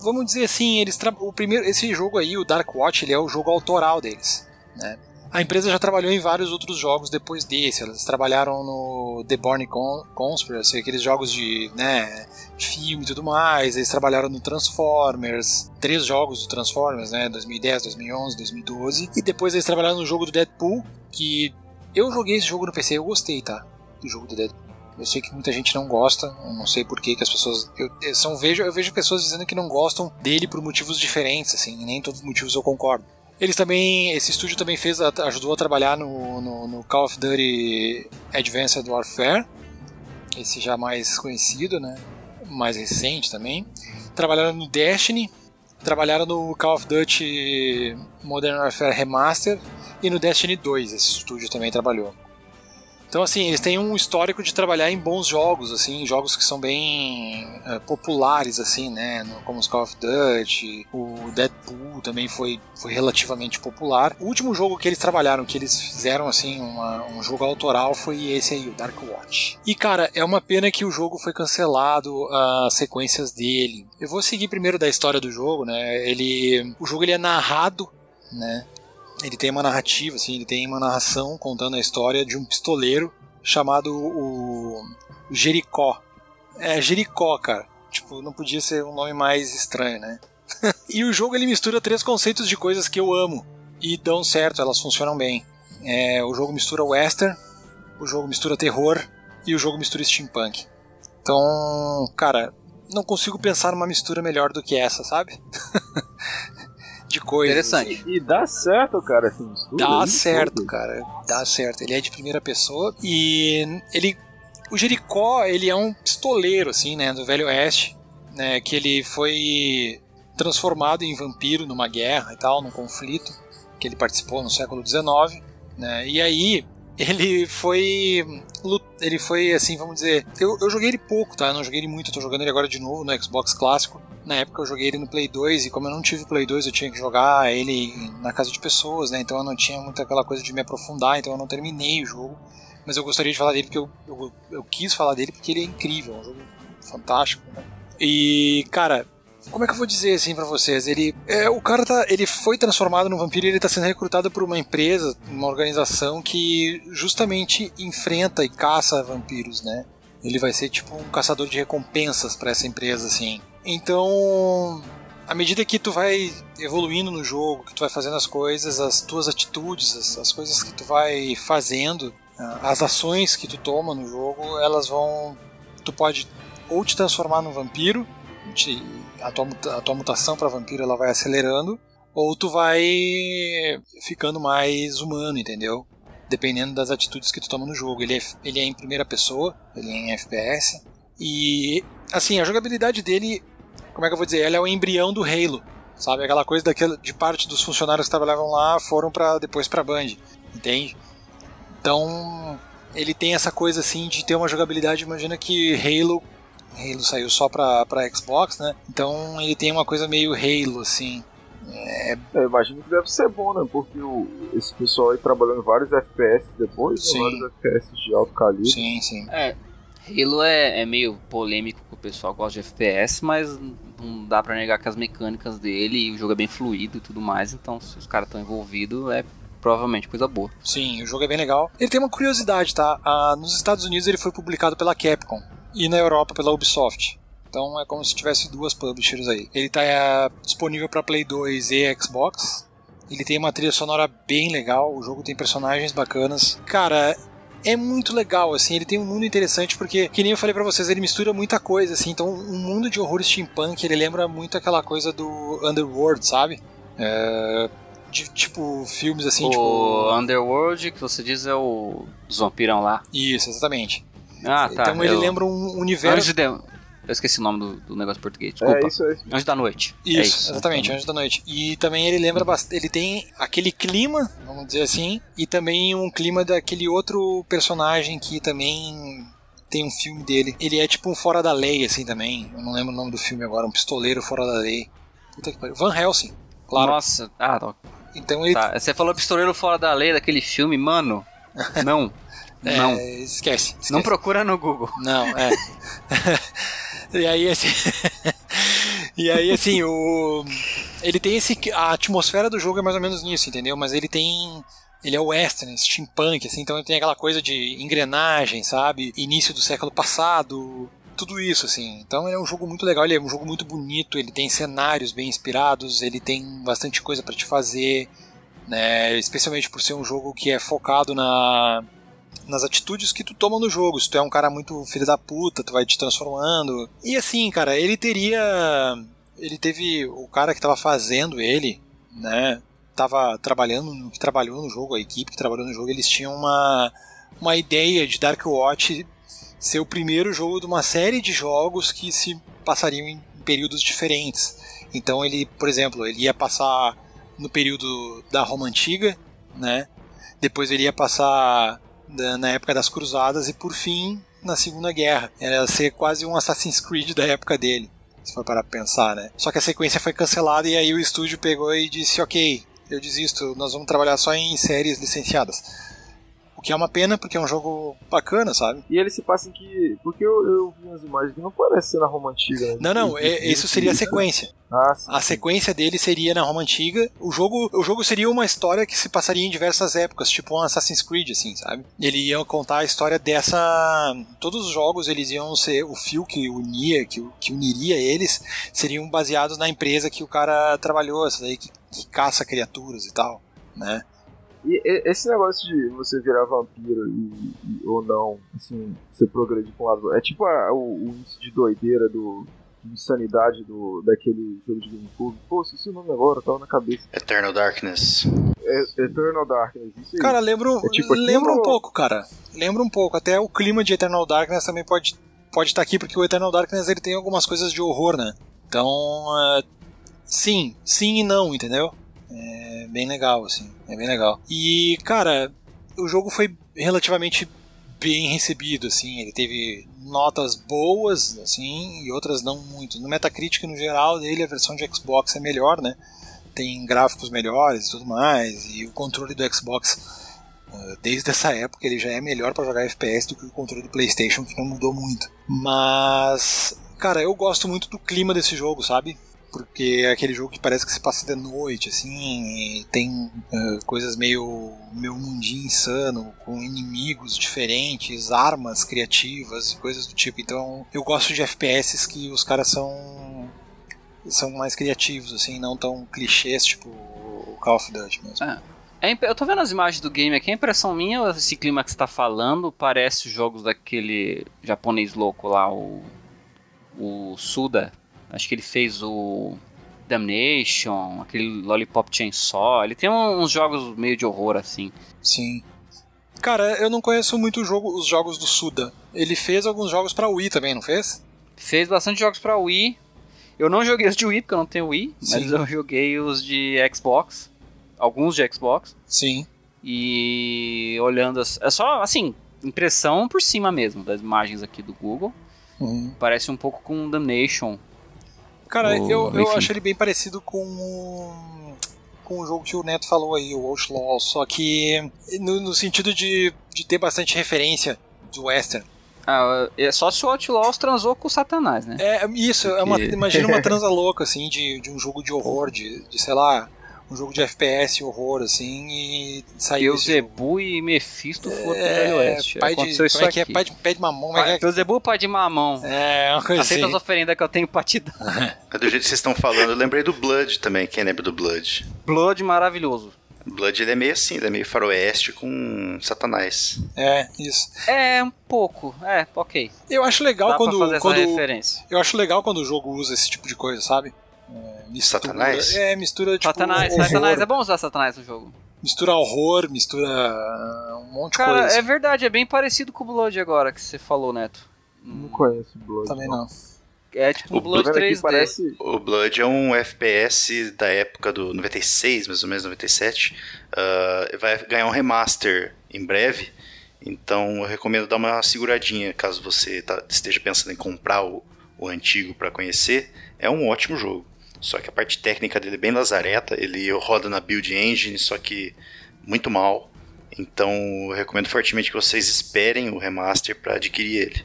vamos dizer assim, eles o primeiro, esse jogo aí, o Dark Watch, ele é o jogo autoral deles, né. A empresa já trabalhou em vários outros jogos depois desse. Eles trabalharam no The Born Con Conspiracy, aqueles jogos de, né, filme e tudo mais. Eles trabalharam no Transformers, três jogos do Transformers, né, 2010, 2011, 2012. E depois eles trabalharam no jogo do Deadpool, que eu joguei esse jogo no PC, eu gostei, tá? Do jogo do Deadpool. Eu sei que muita gente não gosta, não sei por que as pessoas. Eu, eu, são, vejo, eu vejo pessoas dizendo que não gostam dele por motivos diferentes, assim, e nem todos os motivos eu concordo. Eles também, esse estúdio também fez, ajudou a trabalhar no, no, no Call of Duty Advanced Warfare, esse já mais conhecido, né? Mais recente também. Trabalharam no Destiny, trabalharam no Call of Duty Modern Warfare Remaster e no Destiny 2, esse estúdio também trabalhou. Então, assim, eles têm um histórico de trabalhar em bons jogos, assim, jogos que são bem eh, populares, assim, né, como os Call of Duty, o Deadpool também foi, foi relativamente popular. O último jogo que eles trabalharam, que eles fizeram, assim, uma- um jogo autoral foi esse aí, o Dark Watch. E, cara, é uma pena que o jogo foi cancelado, as sequências dele. Eu vou seguir primeiro da história do jogo, né, ele... O jogo ele é narrado, né, ele tem uma narrativa, assim, ele tem uma narração contando a história de um pistoleiro chamado o Jericó. É, Jericó, cara. Tipo, não podia ser um nome mais estranho, né? e o jogo ele mistura três conceitos de coisas que eu amo e dão certo, elas funcionam bem. É, o jogo mistura western, o jogo mistura terror e o jogo mistura steampunk. Então, cara, não consigo pensar numa mistura melhor do que essa, sabe? de coisas.
Interessante.
E dá certo, cara, esse mistura
Dá
aí,
certo,
tudo.
cara. Dá certo. Ele é de primeira pessoa e ele o Jericó, ele é um pistoleiro assim, né, do Velho Oeste, né, que ele foi transformado em vampiro numa guerra e tal, num conflito que ele participou no século XIX, né? E aí ele foi ele foi assim, vamos dizer, eu, eu joguei ele pouco, tá? Eu não joguei ele muito, eu tô jogando ele agora de novo no Xbox clássico. Na época eu joguei ele no Play 2 e como eu não tive Play 2, eu tinha que jogar ele na casa de pessoas, né? Então eu não tinha muito aquela coisa de me aprofundar, então eu não terminei o jogo. Mas eu gostaria de falar dele porque eu, eu, eu quis falar dele porque ele é incrível, é um jogo fantástico, né? E, cara, como é que eu vou dizer assim para vocês? Ele é o cara tá, ele foi transformado no vampiro e ele tá sendo recrutado por uma empresa, uma organização que justamente enfrenta e caça vampiros, né? Ele vai ser tipo um caçador de recompensas para essa empresa assim. Então, à medida que tu vai evoluindo no jogo, que tu vai fazendo as coisas, as tuas atitudes, as, as coisas que tu vai fazendo, ah, as ações que tu toma no jogo, elas vão tu pode ou te transformar num vampiro, te, a, tua, a tua mutação para vampiro ela vai acelerando, ou tu vai ficando mais humano, entendeu? Dependendo das atitudes que tu toma no jogo. Ele é, ele é em primeira pessoa, ele é em FPS. E, assim, a jogabilidade dele, como é que eu vou dizer? Ela é o embrião do Halo, sabe? Aquela coisa daquela, de parte dos funcionários que trabalhavam lá foram para depois pra Band, entende? Então, ele tem essa coisa assim de ter uma jogabilidade. Imagina que Halo Halo saiu só pra, pra Xbox, né? Então ele tem uma coisa meio Halo, assim.
É... É, imagino que deve ser bom, né? Porque o, esse pessoal aí trabalhando vários FPS depois, né? sim. vários FPS de alto calibre.
Sim, sim.
É, Halo é, é meio polêmico que o pessoal gosta de FPS, mas não dá pra negar que as mecânicas dele, o jogo é bem fluido e tudo mais, então se os caras estão envolvidos, é provavelmente coisa boa.
Sim, o jogo é bem legal. Ele tem uma curiosidade, tá? Ah, nos Estados Unidos ele foi publicado pela Capcom e na Europa pela Ubisoft. Então é como se tivesse duas publishers aí. Ele está é, disponível para Play 2 e Xbox. Ele tem uma trilha sonora bem legal, o jogo tem personagens bacanas. Cara, é muito legal, assim, ele tem um mundo interessante porque, que nem eu falei para vocês, ele mistura muita coisa, assim, então um mundo de horror steampunk, ele lembra muito aquela coisa do Underworld, sabe? É, de, tipo, filmes assim,
o
tipo...
Underworld, que você diz é o dos vampirão lá.
Isso, exatamente.
Ah, tá.
Então ele eu... lembra um universo.
De... Eu esqueci o nome do, do negócio português. Desculpa.
É isso, é isso.
Anjo da Noite.
Isso, é isso. exatamente, Anjo da Noite. E também ele lembra bastante. Ele tem aquele clima, vamos dizer assim, e também um clima daquele outro personagem que também tem um filme dele. Ele é tipo um fora da lei, assim também. Eu não lembro o nome do filme agora, um pistoleiro fora da lei. Puta que pariu. Van Helsing, claro.
Nossa, ah, tá.
Então ele.
Tá, você falou pistoleiro fora da lei daquele filme, mano. Não.
É,
não.
Esquece, esquece,
Não procura no Google.
Não, é. e aí, assim. e aí, assim, o. Ele tem esse. A atmosfera do jogo é mais ou menos nisso, entendeu? Mas ele tem. Ele é western, steampunk, assim, então ele tem aquela coisa de engrenagem, sabe? Início do século passado, tudo isso, assim. Então é um jogo muito legal, ele é um jogo muito bonito, ele tem cenários bem inspirados, ele tem bastante coisa para te fazer, né? Especialmente por ser um jogo que é focado na nas atitudes que tu toma no jogo. Se tu é um cara muito filho da puta, tu vai te transformando. E assim, cara, ele teria. Ele teve. O cara que tava fazendo ele, né? Tava trabalhando, que trabalhou no jogo, a equipe que trabalhou no jogo, eles tinham uma, uma ideia de Dark Watch ser o primeiro jogo de uma série de jogos que se passariam em períodos diferentes. Então ele, por exemplo, ele ia passar no período da Roma Antiga, né? Depois ele ia passar na época das Cruzadas e por fim na Segunda Guerra. Era ser quase um Assassin's Creed da época dele, se for para pensar, né? Só que a sequência foi cancelada e aí o estúdio pegou e disse: Ok, eu desisto, nós vamos trabalhar só em séries licenciadas. Que é uma pena, porque é um jogo bacana, sabe?
E ele se passa em que. Porque eu, eu vi as imagens que não parece ser na Roma Antiga. Né?
Não, não, é, isso seria a sequência.
Ah,
a sequência dele seria na Roma Antiga. O jogo, o jogo seria uma história que se passaria em diversas épocas, tipo um Assassin's Creed, assim, sabe? Ele ia contar a história dessa. Todos os jogos eles iam ser. O fio que unia, que, que uniria eles, seriam baseados na empresa que o cara trabalhou, essa daí que, que caça criaturas e tal, né?
E esse negócio de você virar vampiro e, e ou não, assim, você progredir com um lado. É tipo a, o, o índice de doideira do. de insanidade do, daquele jogo de GameCube. Pô, esqueci o nome agora, tava na cabeça.
Eternal Darkness.
É, Eternal Darkness, isso aí.
Cara, lembra, é tipo, lembra um pouco, cara. Lembra um pouco. Até o clima de Eternal Darkness também pode pode estar tá aqui, porque o Eternal Darkness ele tem algumas coisas de horror, né? Então, uh, sim, sim e não, entendeu? É bem legal, assim. É bem legal. E, cara, o jogo foi relativamente bem recebido, assim, ele teve notas boas, assim, e outras não muito. No Metacritic, no geral, dele, a versão de Xbox é melhor, né? Tem gráficos melhores e tudo mais, e o controle do Xbox, eh, desde essa época, ele já é melhor para jogar FPS do que o controle do PlayStation, que não mudou muito. Mas, cara, eu gosto muito do clima desse jogo, sabe? Porque é aquele jogo que parece que se passa de noite, assim, tem uh, coisas meio meu mundinho insano, com inimigos diferentes, armas criativas e coisas do tipo. Então, eu gosto de FPS que os caras são são mais criativos, assim, não tão clichês, tipo o Call of Duty mesmo.
É. É, eu tô vendo as imagens do game aqui, a impressão minha, esse clima que você tá falando, parece os jogos daquele japonês louco lá, o, o Suda, Acho que ele fez o Damnation, aquele Lollipop Chainsaw. Ele tem uns jogos meio de horror assim.
Sim. Cara, eu não conheço muito jogo, os jogos do Suda. Ele fez alguns jogos para Wii também, não fez?
Fez bastante jogos para Wii. Eu não joguei os de Wii porque eu não tenho Wii, Sim. mas eu joguei os de Xbox, alguns de Xbox.
Sim.
E olhando, é só assim, impressão por cima mesmo das imagens aqui do Google. Uhum. Parece um pouco com Damnation,
Cara, eu, eu acho ele bem parecido com o, com o jogo que o Neto falou aí, o Outlaw, só que no, no sentido de, de ter bastante referência do western.
Ah, é só se o Outlaws transou com o Satanás, né?
É, isso, é uma, imagina uma transa louca, assim, de, de um jogo de horror, de, de sei lá, um jogo de FPS horror, assim, e
saiu. Zebu e Mephisto foram é, pro Velho Oeste.
Pai de, Aconteceu isso como é que é? Pai de, pé de mamão. Pai,
é pai de mamão.
É, uma coisa
Aceita
assim.
as oferendas que eu tenho pra te dar.
do jeito que vocês estão falando, eu lembrei do Blood também. Quem lembra do Blood?
Blood maravilhoso.
Blood ele é meio assim, ele é meio faroeste com satanás.
É, isso.
É, um pouco. É, ok.
Eu acho legal Dá quando.
Pra fazer
quando
essa referência.
Eu acho legal quando o jogo usa esse tipo de coisa, sabe?
É, mistura, Satanás?
É, mistura tipo.
Satanás, horror. Satanás, é bom usar Satanás no jogo.
Mistura horror, mistura uh, um monte
Cara,
de coisa.
é verdade, é bem parecido com o Blood agora que você falou, Neto.
Não conheço o Blood.
Também não.
É tipo o Blood 3D.
Parece...
O Blood é um FPS da época do 96, mais ou menos 97. Uh, vai ganhar um remaster em breve. Então eu recomendo dar uma seguradinha caso você tá, esteja pensando em comprar o, o antigo para conhecer. É um ótimo jogo. Só que a parte técnica dele é bem lazareta, ele roda na build engine, só que muito mal. Então eu recomendo fortemente que vocês esperem o remaster para adquirir ele.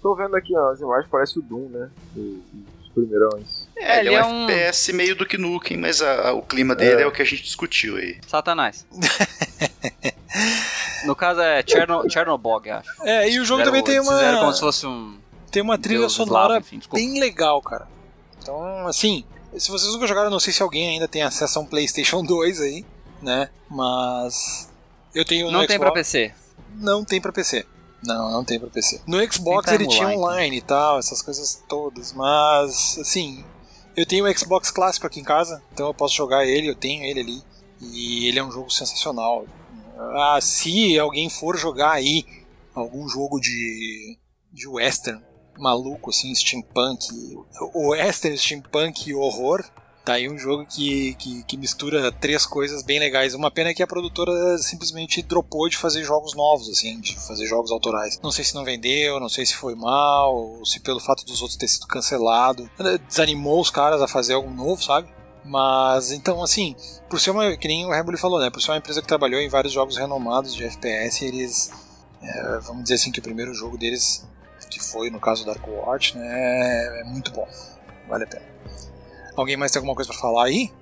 Tô vendo aqui ó, as imagens, parece o Doom, né? Os primeirões.
É, ele, ele é, um é FPS meio do que Nukem, mas a, a, o clima dele é. é. o que a gente discutiu aí.
Satanás. no caso é Cherno, Chernobog, acho.
É, e o jogo também tem uma.
Fizeram como se fosse um.
Tem uma trilha Deus sonora enfim, bem legal, cara. Então, assim, se vocês nunca jogaram, não sei se alguém ainda tem acesso a um PlayStation 2 aí, né? Mas eu tenho
Não
tem
Xbox... pra PC.
Não tem pra PC. Não, não tem pra PC. No Xbox ele tinha online e tal, essas coisas todas, mas assim, eu tenho o Xbox clássico aqui em casa, então eu posso jogar ele, eu tenho ele ali, e ele é um jogo sensacional. Ah, se alguém for jogar aí algum jogo de, de western, maluco, assim, steampunk, o western, steampunk e horror. Tá aí um jogo que, que, que, mistura três coisas bem legais. Uma pena é que a produtora simplesmente dropou de fazer jogos novos, assim, de fazer jogos autorais. Não sei se não vendeu, não sei se foi mal, ou se pelo fato dos outros ter sido cancelado. Desanimou os caras a fazer algo novo, sabe? Mas então, assim, por ser uma. Que nem o Rebel falou, né? Por ser uma empresa que trabalhou em vários jogos renomados de FPS, eles. É, vamos dizer assim que o primeiro jogo deles que foi no caso Dark Watch, né, é, muito bom. Vale a pena. Alguém mais tem alguma coisa para falar aí?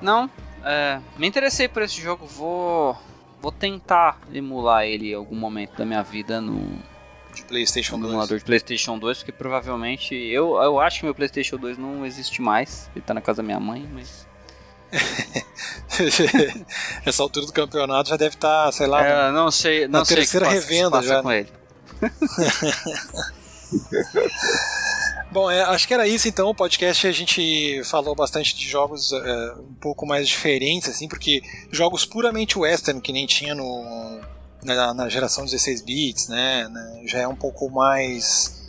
Não. É, me interessei por esse jogo, vou vou tentar emular ele em algum momento da minha vida no
de PlayStation 2.
emulador de PlayStation 2, porque provavelmente eu, eu acho que meu PlayStation 2 não existe mais. Ele tá na casa da minha mãe, mas
Essa altura do campeonato já deve estar, tá, sei lá,
é, não sei, não
na
sei
terceira revenda já.
com ele.
Bom, é, acho que era isso então. O podcast a gente falou bastante de jogos é, um pouco mais diferentes, assim, porque jogos puramente western, que nem tinha no, na, na geração 16 bits, né, né, já é um pouco mais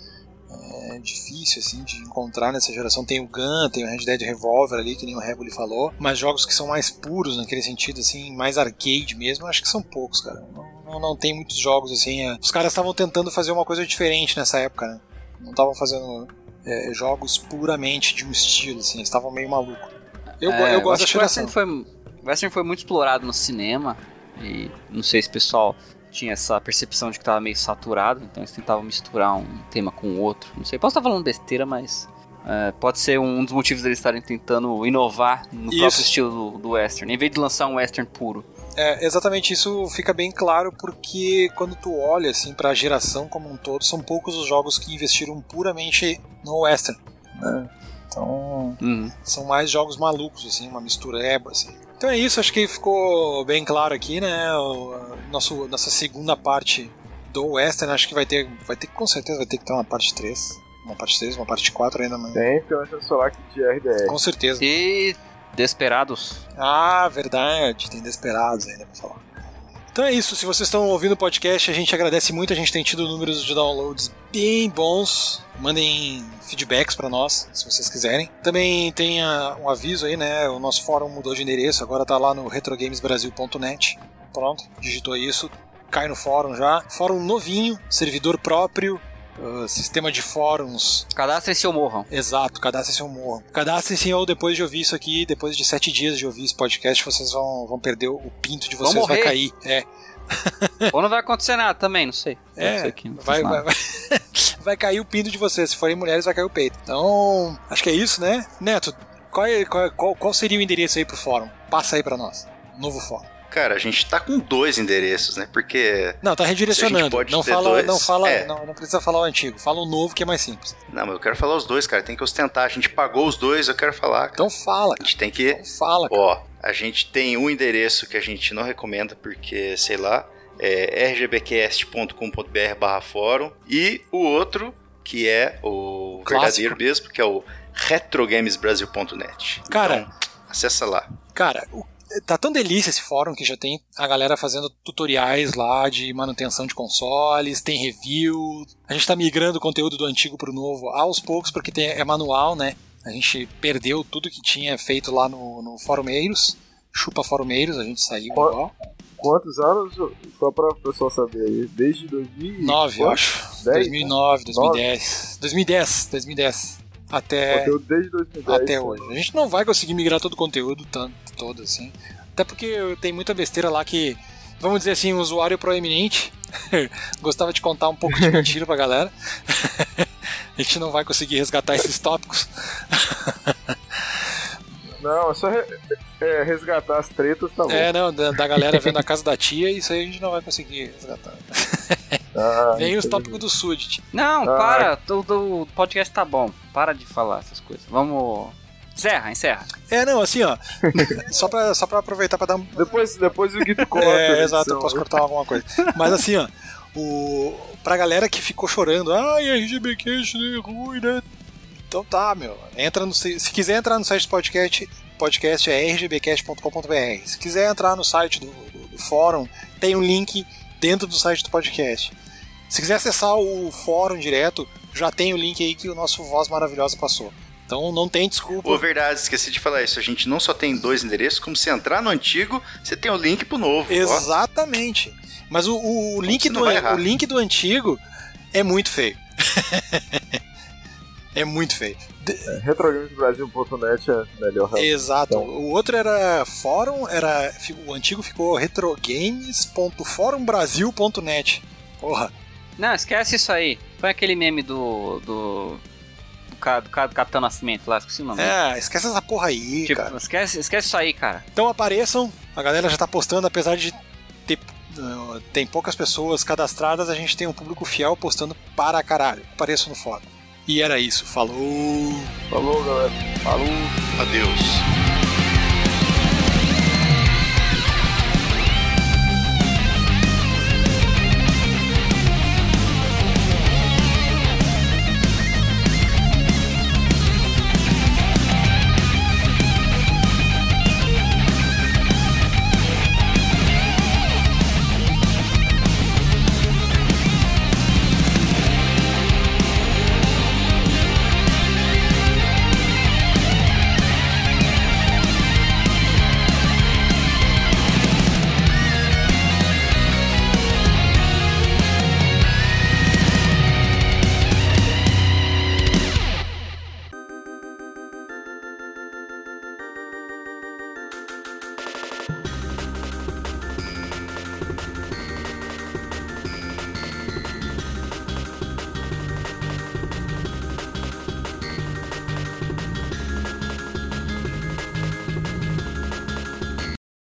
é, difícil assim de encontrar nessa geração. Tem o Gun, tem o Red Dead Revolver ali, que nem o Reboli falou, mas jogos que são mais puros naquele sentido, assim, mais arcade mesmo, acho que são poucos, cara. Não, não, não tem muitos jogos assim. é. Os caras estavam tentando fazer uma coisa diferente nessa época, né? Não estavam fazendo é, jogos puramente de um estilo, assim, eles estavam meio malucos. Eu,
É,
eu gosto da
o
geração.
Western foi, Western foi muito explorado no cinema. E não sei se o pessoal tinha essa percepção de que tava meio saturado. Então eles tentavam misturar um tema com o outro. Não sei, posso estar falando besteira, mas. é, pode ser um dos motivos deles estarem tentando inovar no
Isso.
próprio estilo do, do Western, em vez de lançar um Western puro.
É, exatamente isso fica bem claro porque quando tu olha assim para a geração como um todo, são poucos os jogos que investiram puramente no western. né? Então,
Uhum.
são mais jogos malucos assim, uma mistureba assim. Então é isso, acho que ficou bem claro aqui, né? O nosso nossa segunda parte do western, acho que vai ter vai ter com certeza vai ter que ter uma parte 3, uma parte 3, uma parte 4 ainda, mas
Tem, porque nós temos que falar aqui de RDR.
com certeza.
E. Desperados.
Ah, verdade, tem Desperados ainda pra falar. Então é isso, se vocês estão ouvindo o podcast, a gente agradece muito, a gente tem tido números de downloads bem bons. Mandem feedbacks pra nós, se vocês quiserem. Também tem um aviso aí, né? O nosso fórum mudou de endereço, agora tá lá no retrogamesbrasil.net. Pronto, digitou isso, cai no fórum já. Fórum novinho, servidor próprio, ah, sistema de fóruns
Cadastrem-se ou morram.
Exato, cadastre-se ou morram. Cadastre-se ou depois de ouvir isso aqui, depois de sete dias de ouvir esse podcast, vocês vão, vão perder o pinto de vocês, vai cair. É,
ou não vai acontecer nada também, não sei.
É
ser que não
vai, vai, vai, vai cair o pinto de vocês. Se forem mulheres, vai cair o peito. Então, acho que é isso, né? Neto, qual, é- qual, qual, qual seria o endereço aí pro fórum? Passa aí pra nós. Novo fórum.
Cara, a gente tá com dois endereços, né? Porque.
Não, tá redirecionando. Não fala,
dois,
não fala,
é.
não, não precisa falar o antigo. Fala o novo que é mais simples.
Não, mas eu quero falar os dois, cara. Tem que ostentar. A gente pagou os dois, eu quero falar. cara.
Então fala,
A gente tem que.
Então fala, cara.
Ó, a gente tem um endereço que a gente não recomenda porque, sei lá, é rgbcast.com.br barra fórum e o outro, que é o
Clássico.
verdadeiro mesmo, que é o retrogamesbrasil.net.
Cara.
Então, acessa lá.
Cara, o- tá tão delícia esse fórum que já tem a galera fazendo tutoriais lá de manutenção de consoles, tem review. A gente tá migrando o conteúdo do antigo pro novo aos poucos, porque tem, é manual, né? A gente perdeu tudo que tinha feito lá no, no Forumeiros. Chupa Forumeiros, a gente saiu
Ó,
igual.
Quantos anos? Só pra o pessoal saber aí. Desde 2009,
9, eu acho.
10,
2009, 2010. 2010, 2010. Até.
Desde 2010.
até hoje. A gente não vai conseguir migrar todo o conteúdo tanto, todo assim. Até porque tem muita besteira lá que, vamos dizer assim, um usuário proeminente gostava de contar um pouco de mentira pra galera. A gente não vai conseguir resgatar esses tópicos.
Não, é só re- é, resgatar as tretas, tá bom.
É, não, da, da galera vendo a casa da tia, isso aí a gente não vai conseguir resgatar.
Ah,
Nem os tópicos do Sudit.
Não,
Ah.
para. O, o podcast tá bom. Para de falar essas coisas. Vamos. Encerra, encerra.
É, não, assim, ó. só, pra, só pra aproveitar pra dar um,
Depois, depois o Guito corta.
É,
a
exato, eu posso cortar alguma coisa. Mas assim, ó, o, pra galera que ficou chorando, ai, RGB Cash é ruim, né? Então tá, meu. Entra no, se se quiser entrar no site do podcast, podcast é rgbcast.com.br. Se quiser entrar no site do, do- do fórum, tem um link dentro do site do podcast. Se quiser acessar o fórum direto, já tem o link aí que o nosso voz maravilhosa passou. Então não tem desculpa.
Ô, verdade, esqueci de falar isso. A gente não só tem dois endereços, como se entrar no antigo, você tem o link pro novo. ó.
Exatamente. Mas o, o link
você
do, o link do antigo é muito feio. é muito feio.
É, Retrogamesbrasil.net é melhor.
Exato.
Então-
O outro era fórum, era o antigo ficou retrogames.forumbrasil.net. Porra.
Não, esquece isso aí. Foi aquele meme do. do. do, do do Capitão Nascimento lá, esqueci o nome.
É, esquece essa porra aí,
tipo,
cara.
esquece, esquece isso aí, cara.
Então apareçam, a galera já tá postando, apesar de ter uh, tem poucas pessoas cadastradas, a gente tem um público fiel postando para caralho. Apareçam no fórum. E era isso. Falou!
Falou, galera. Falou.
Adeus.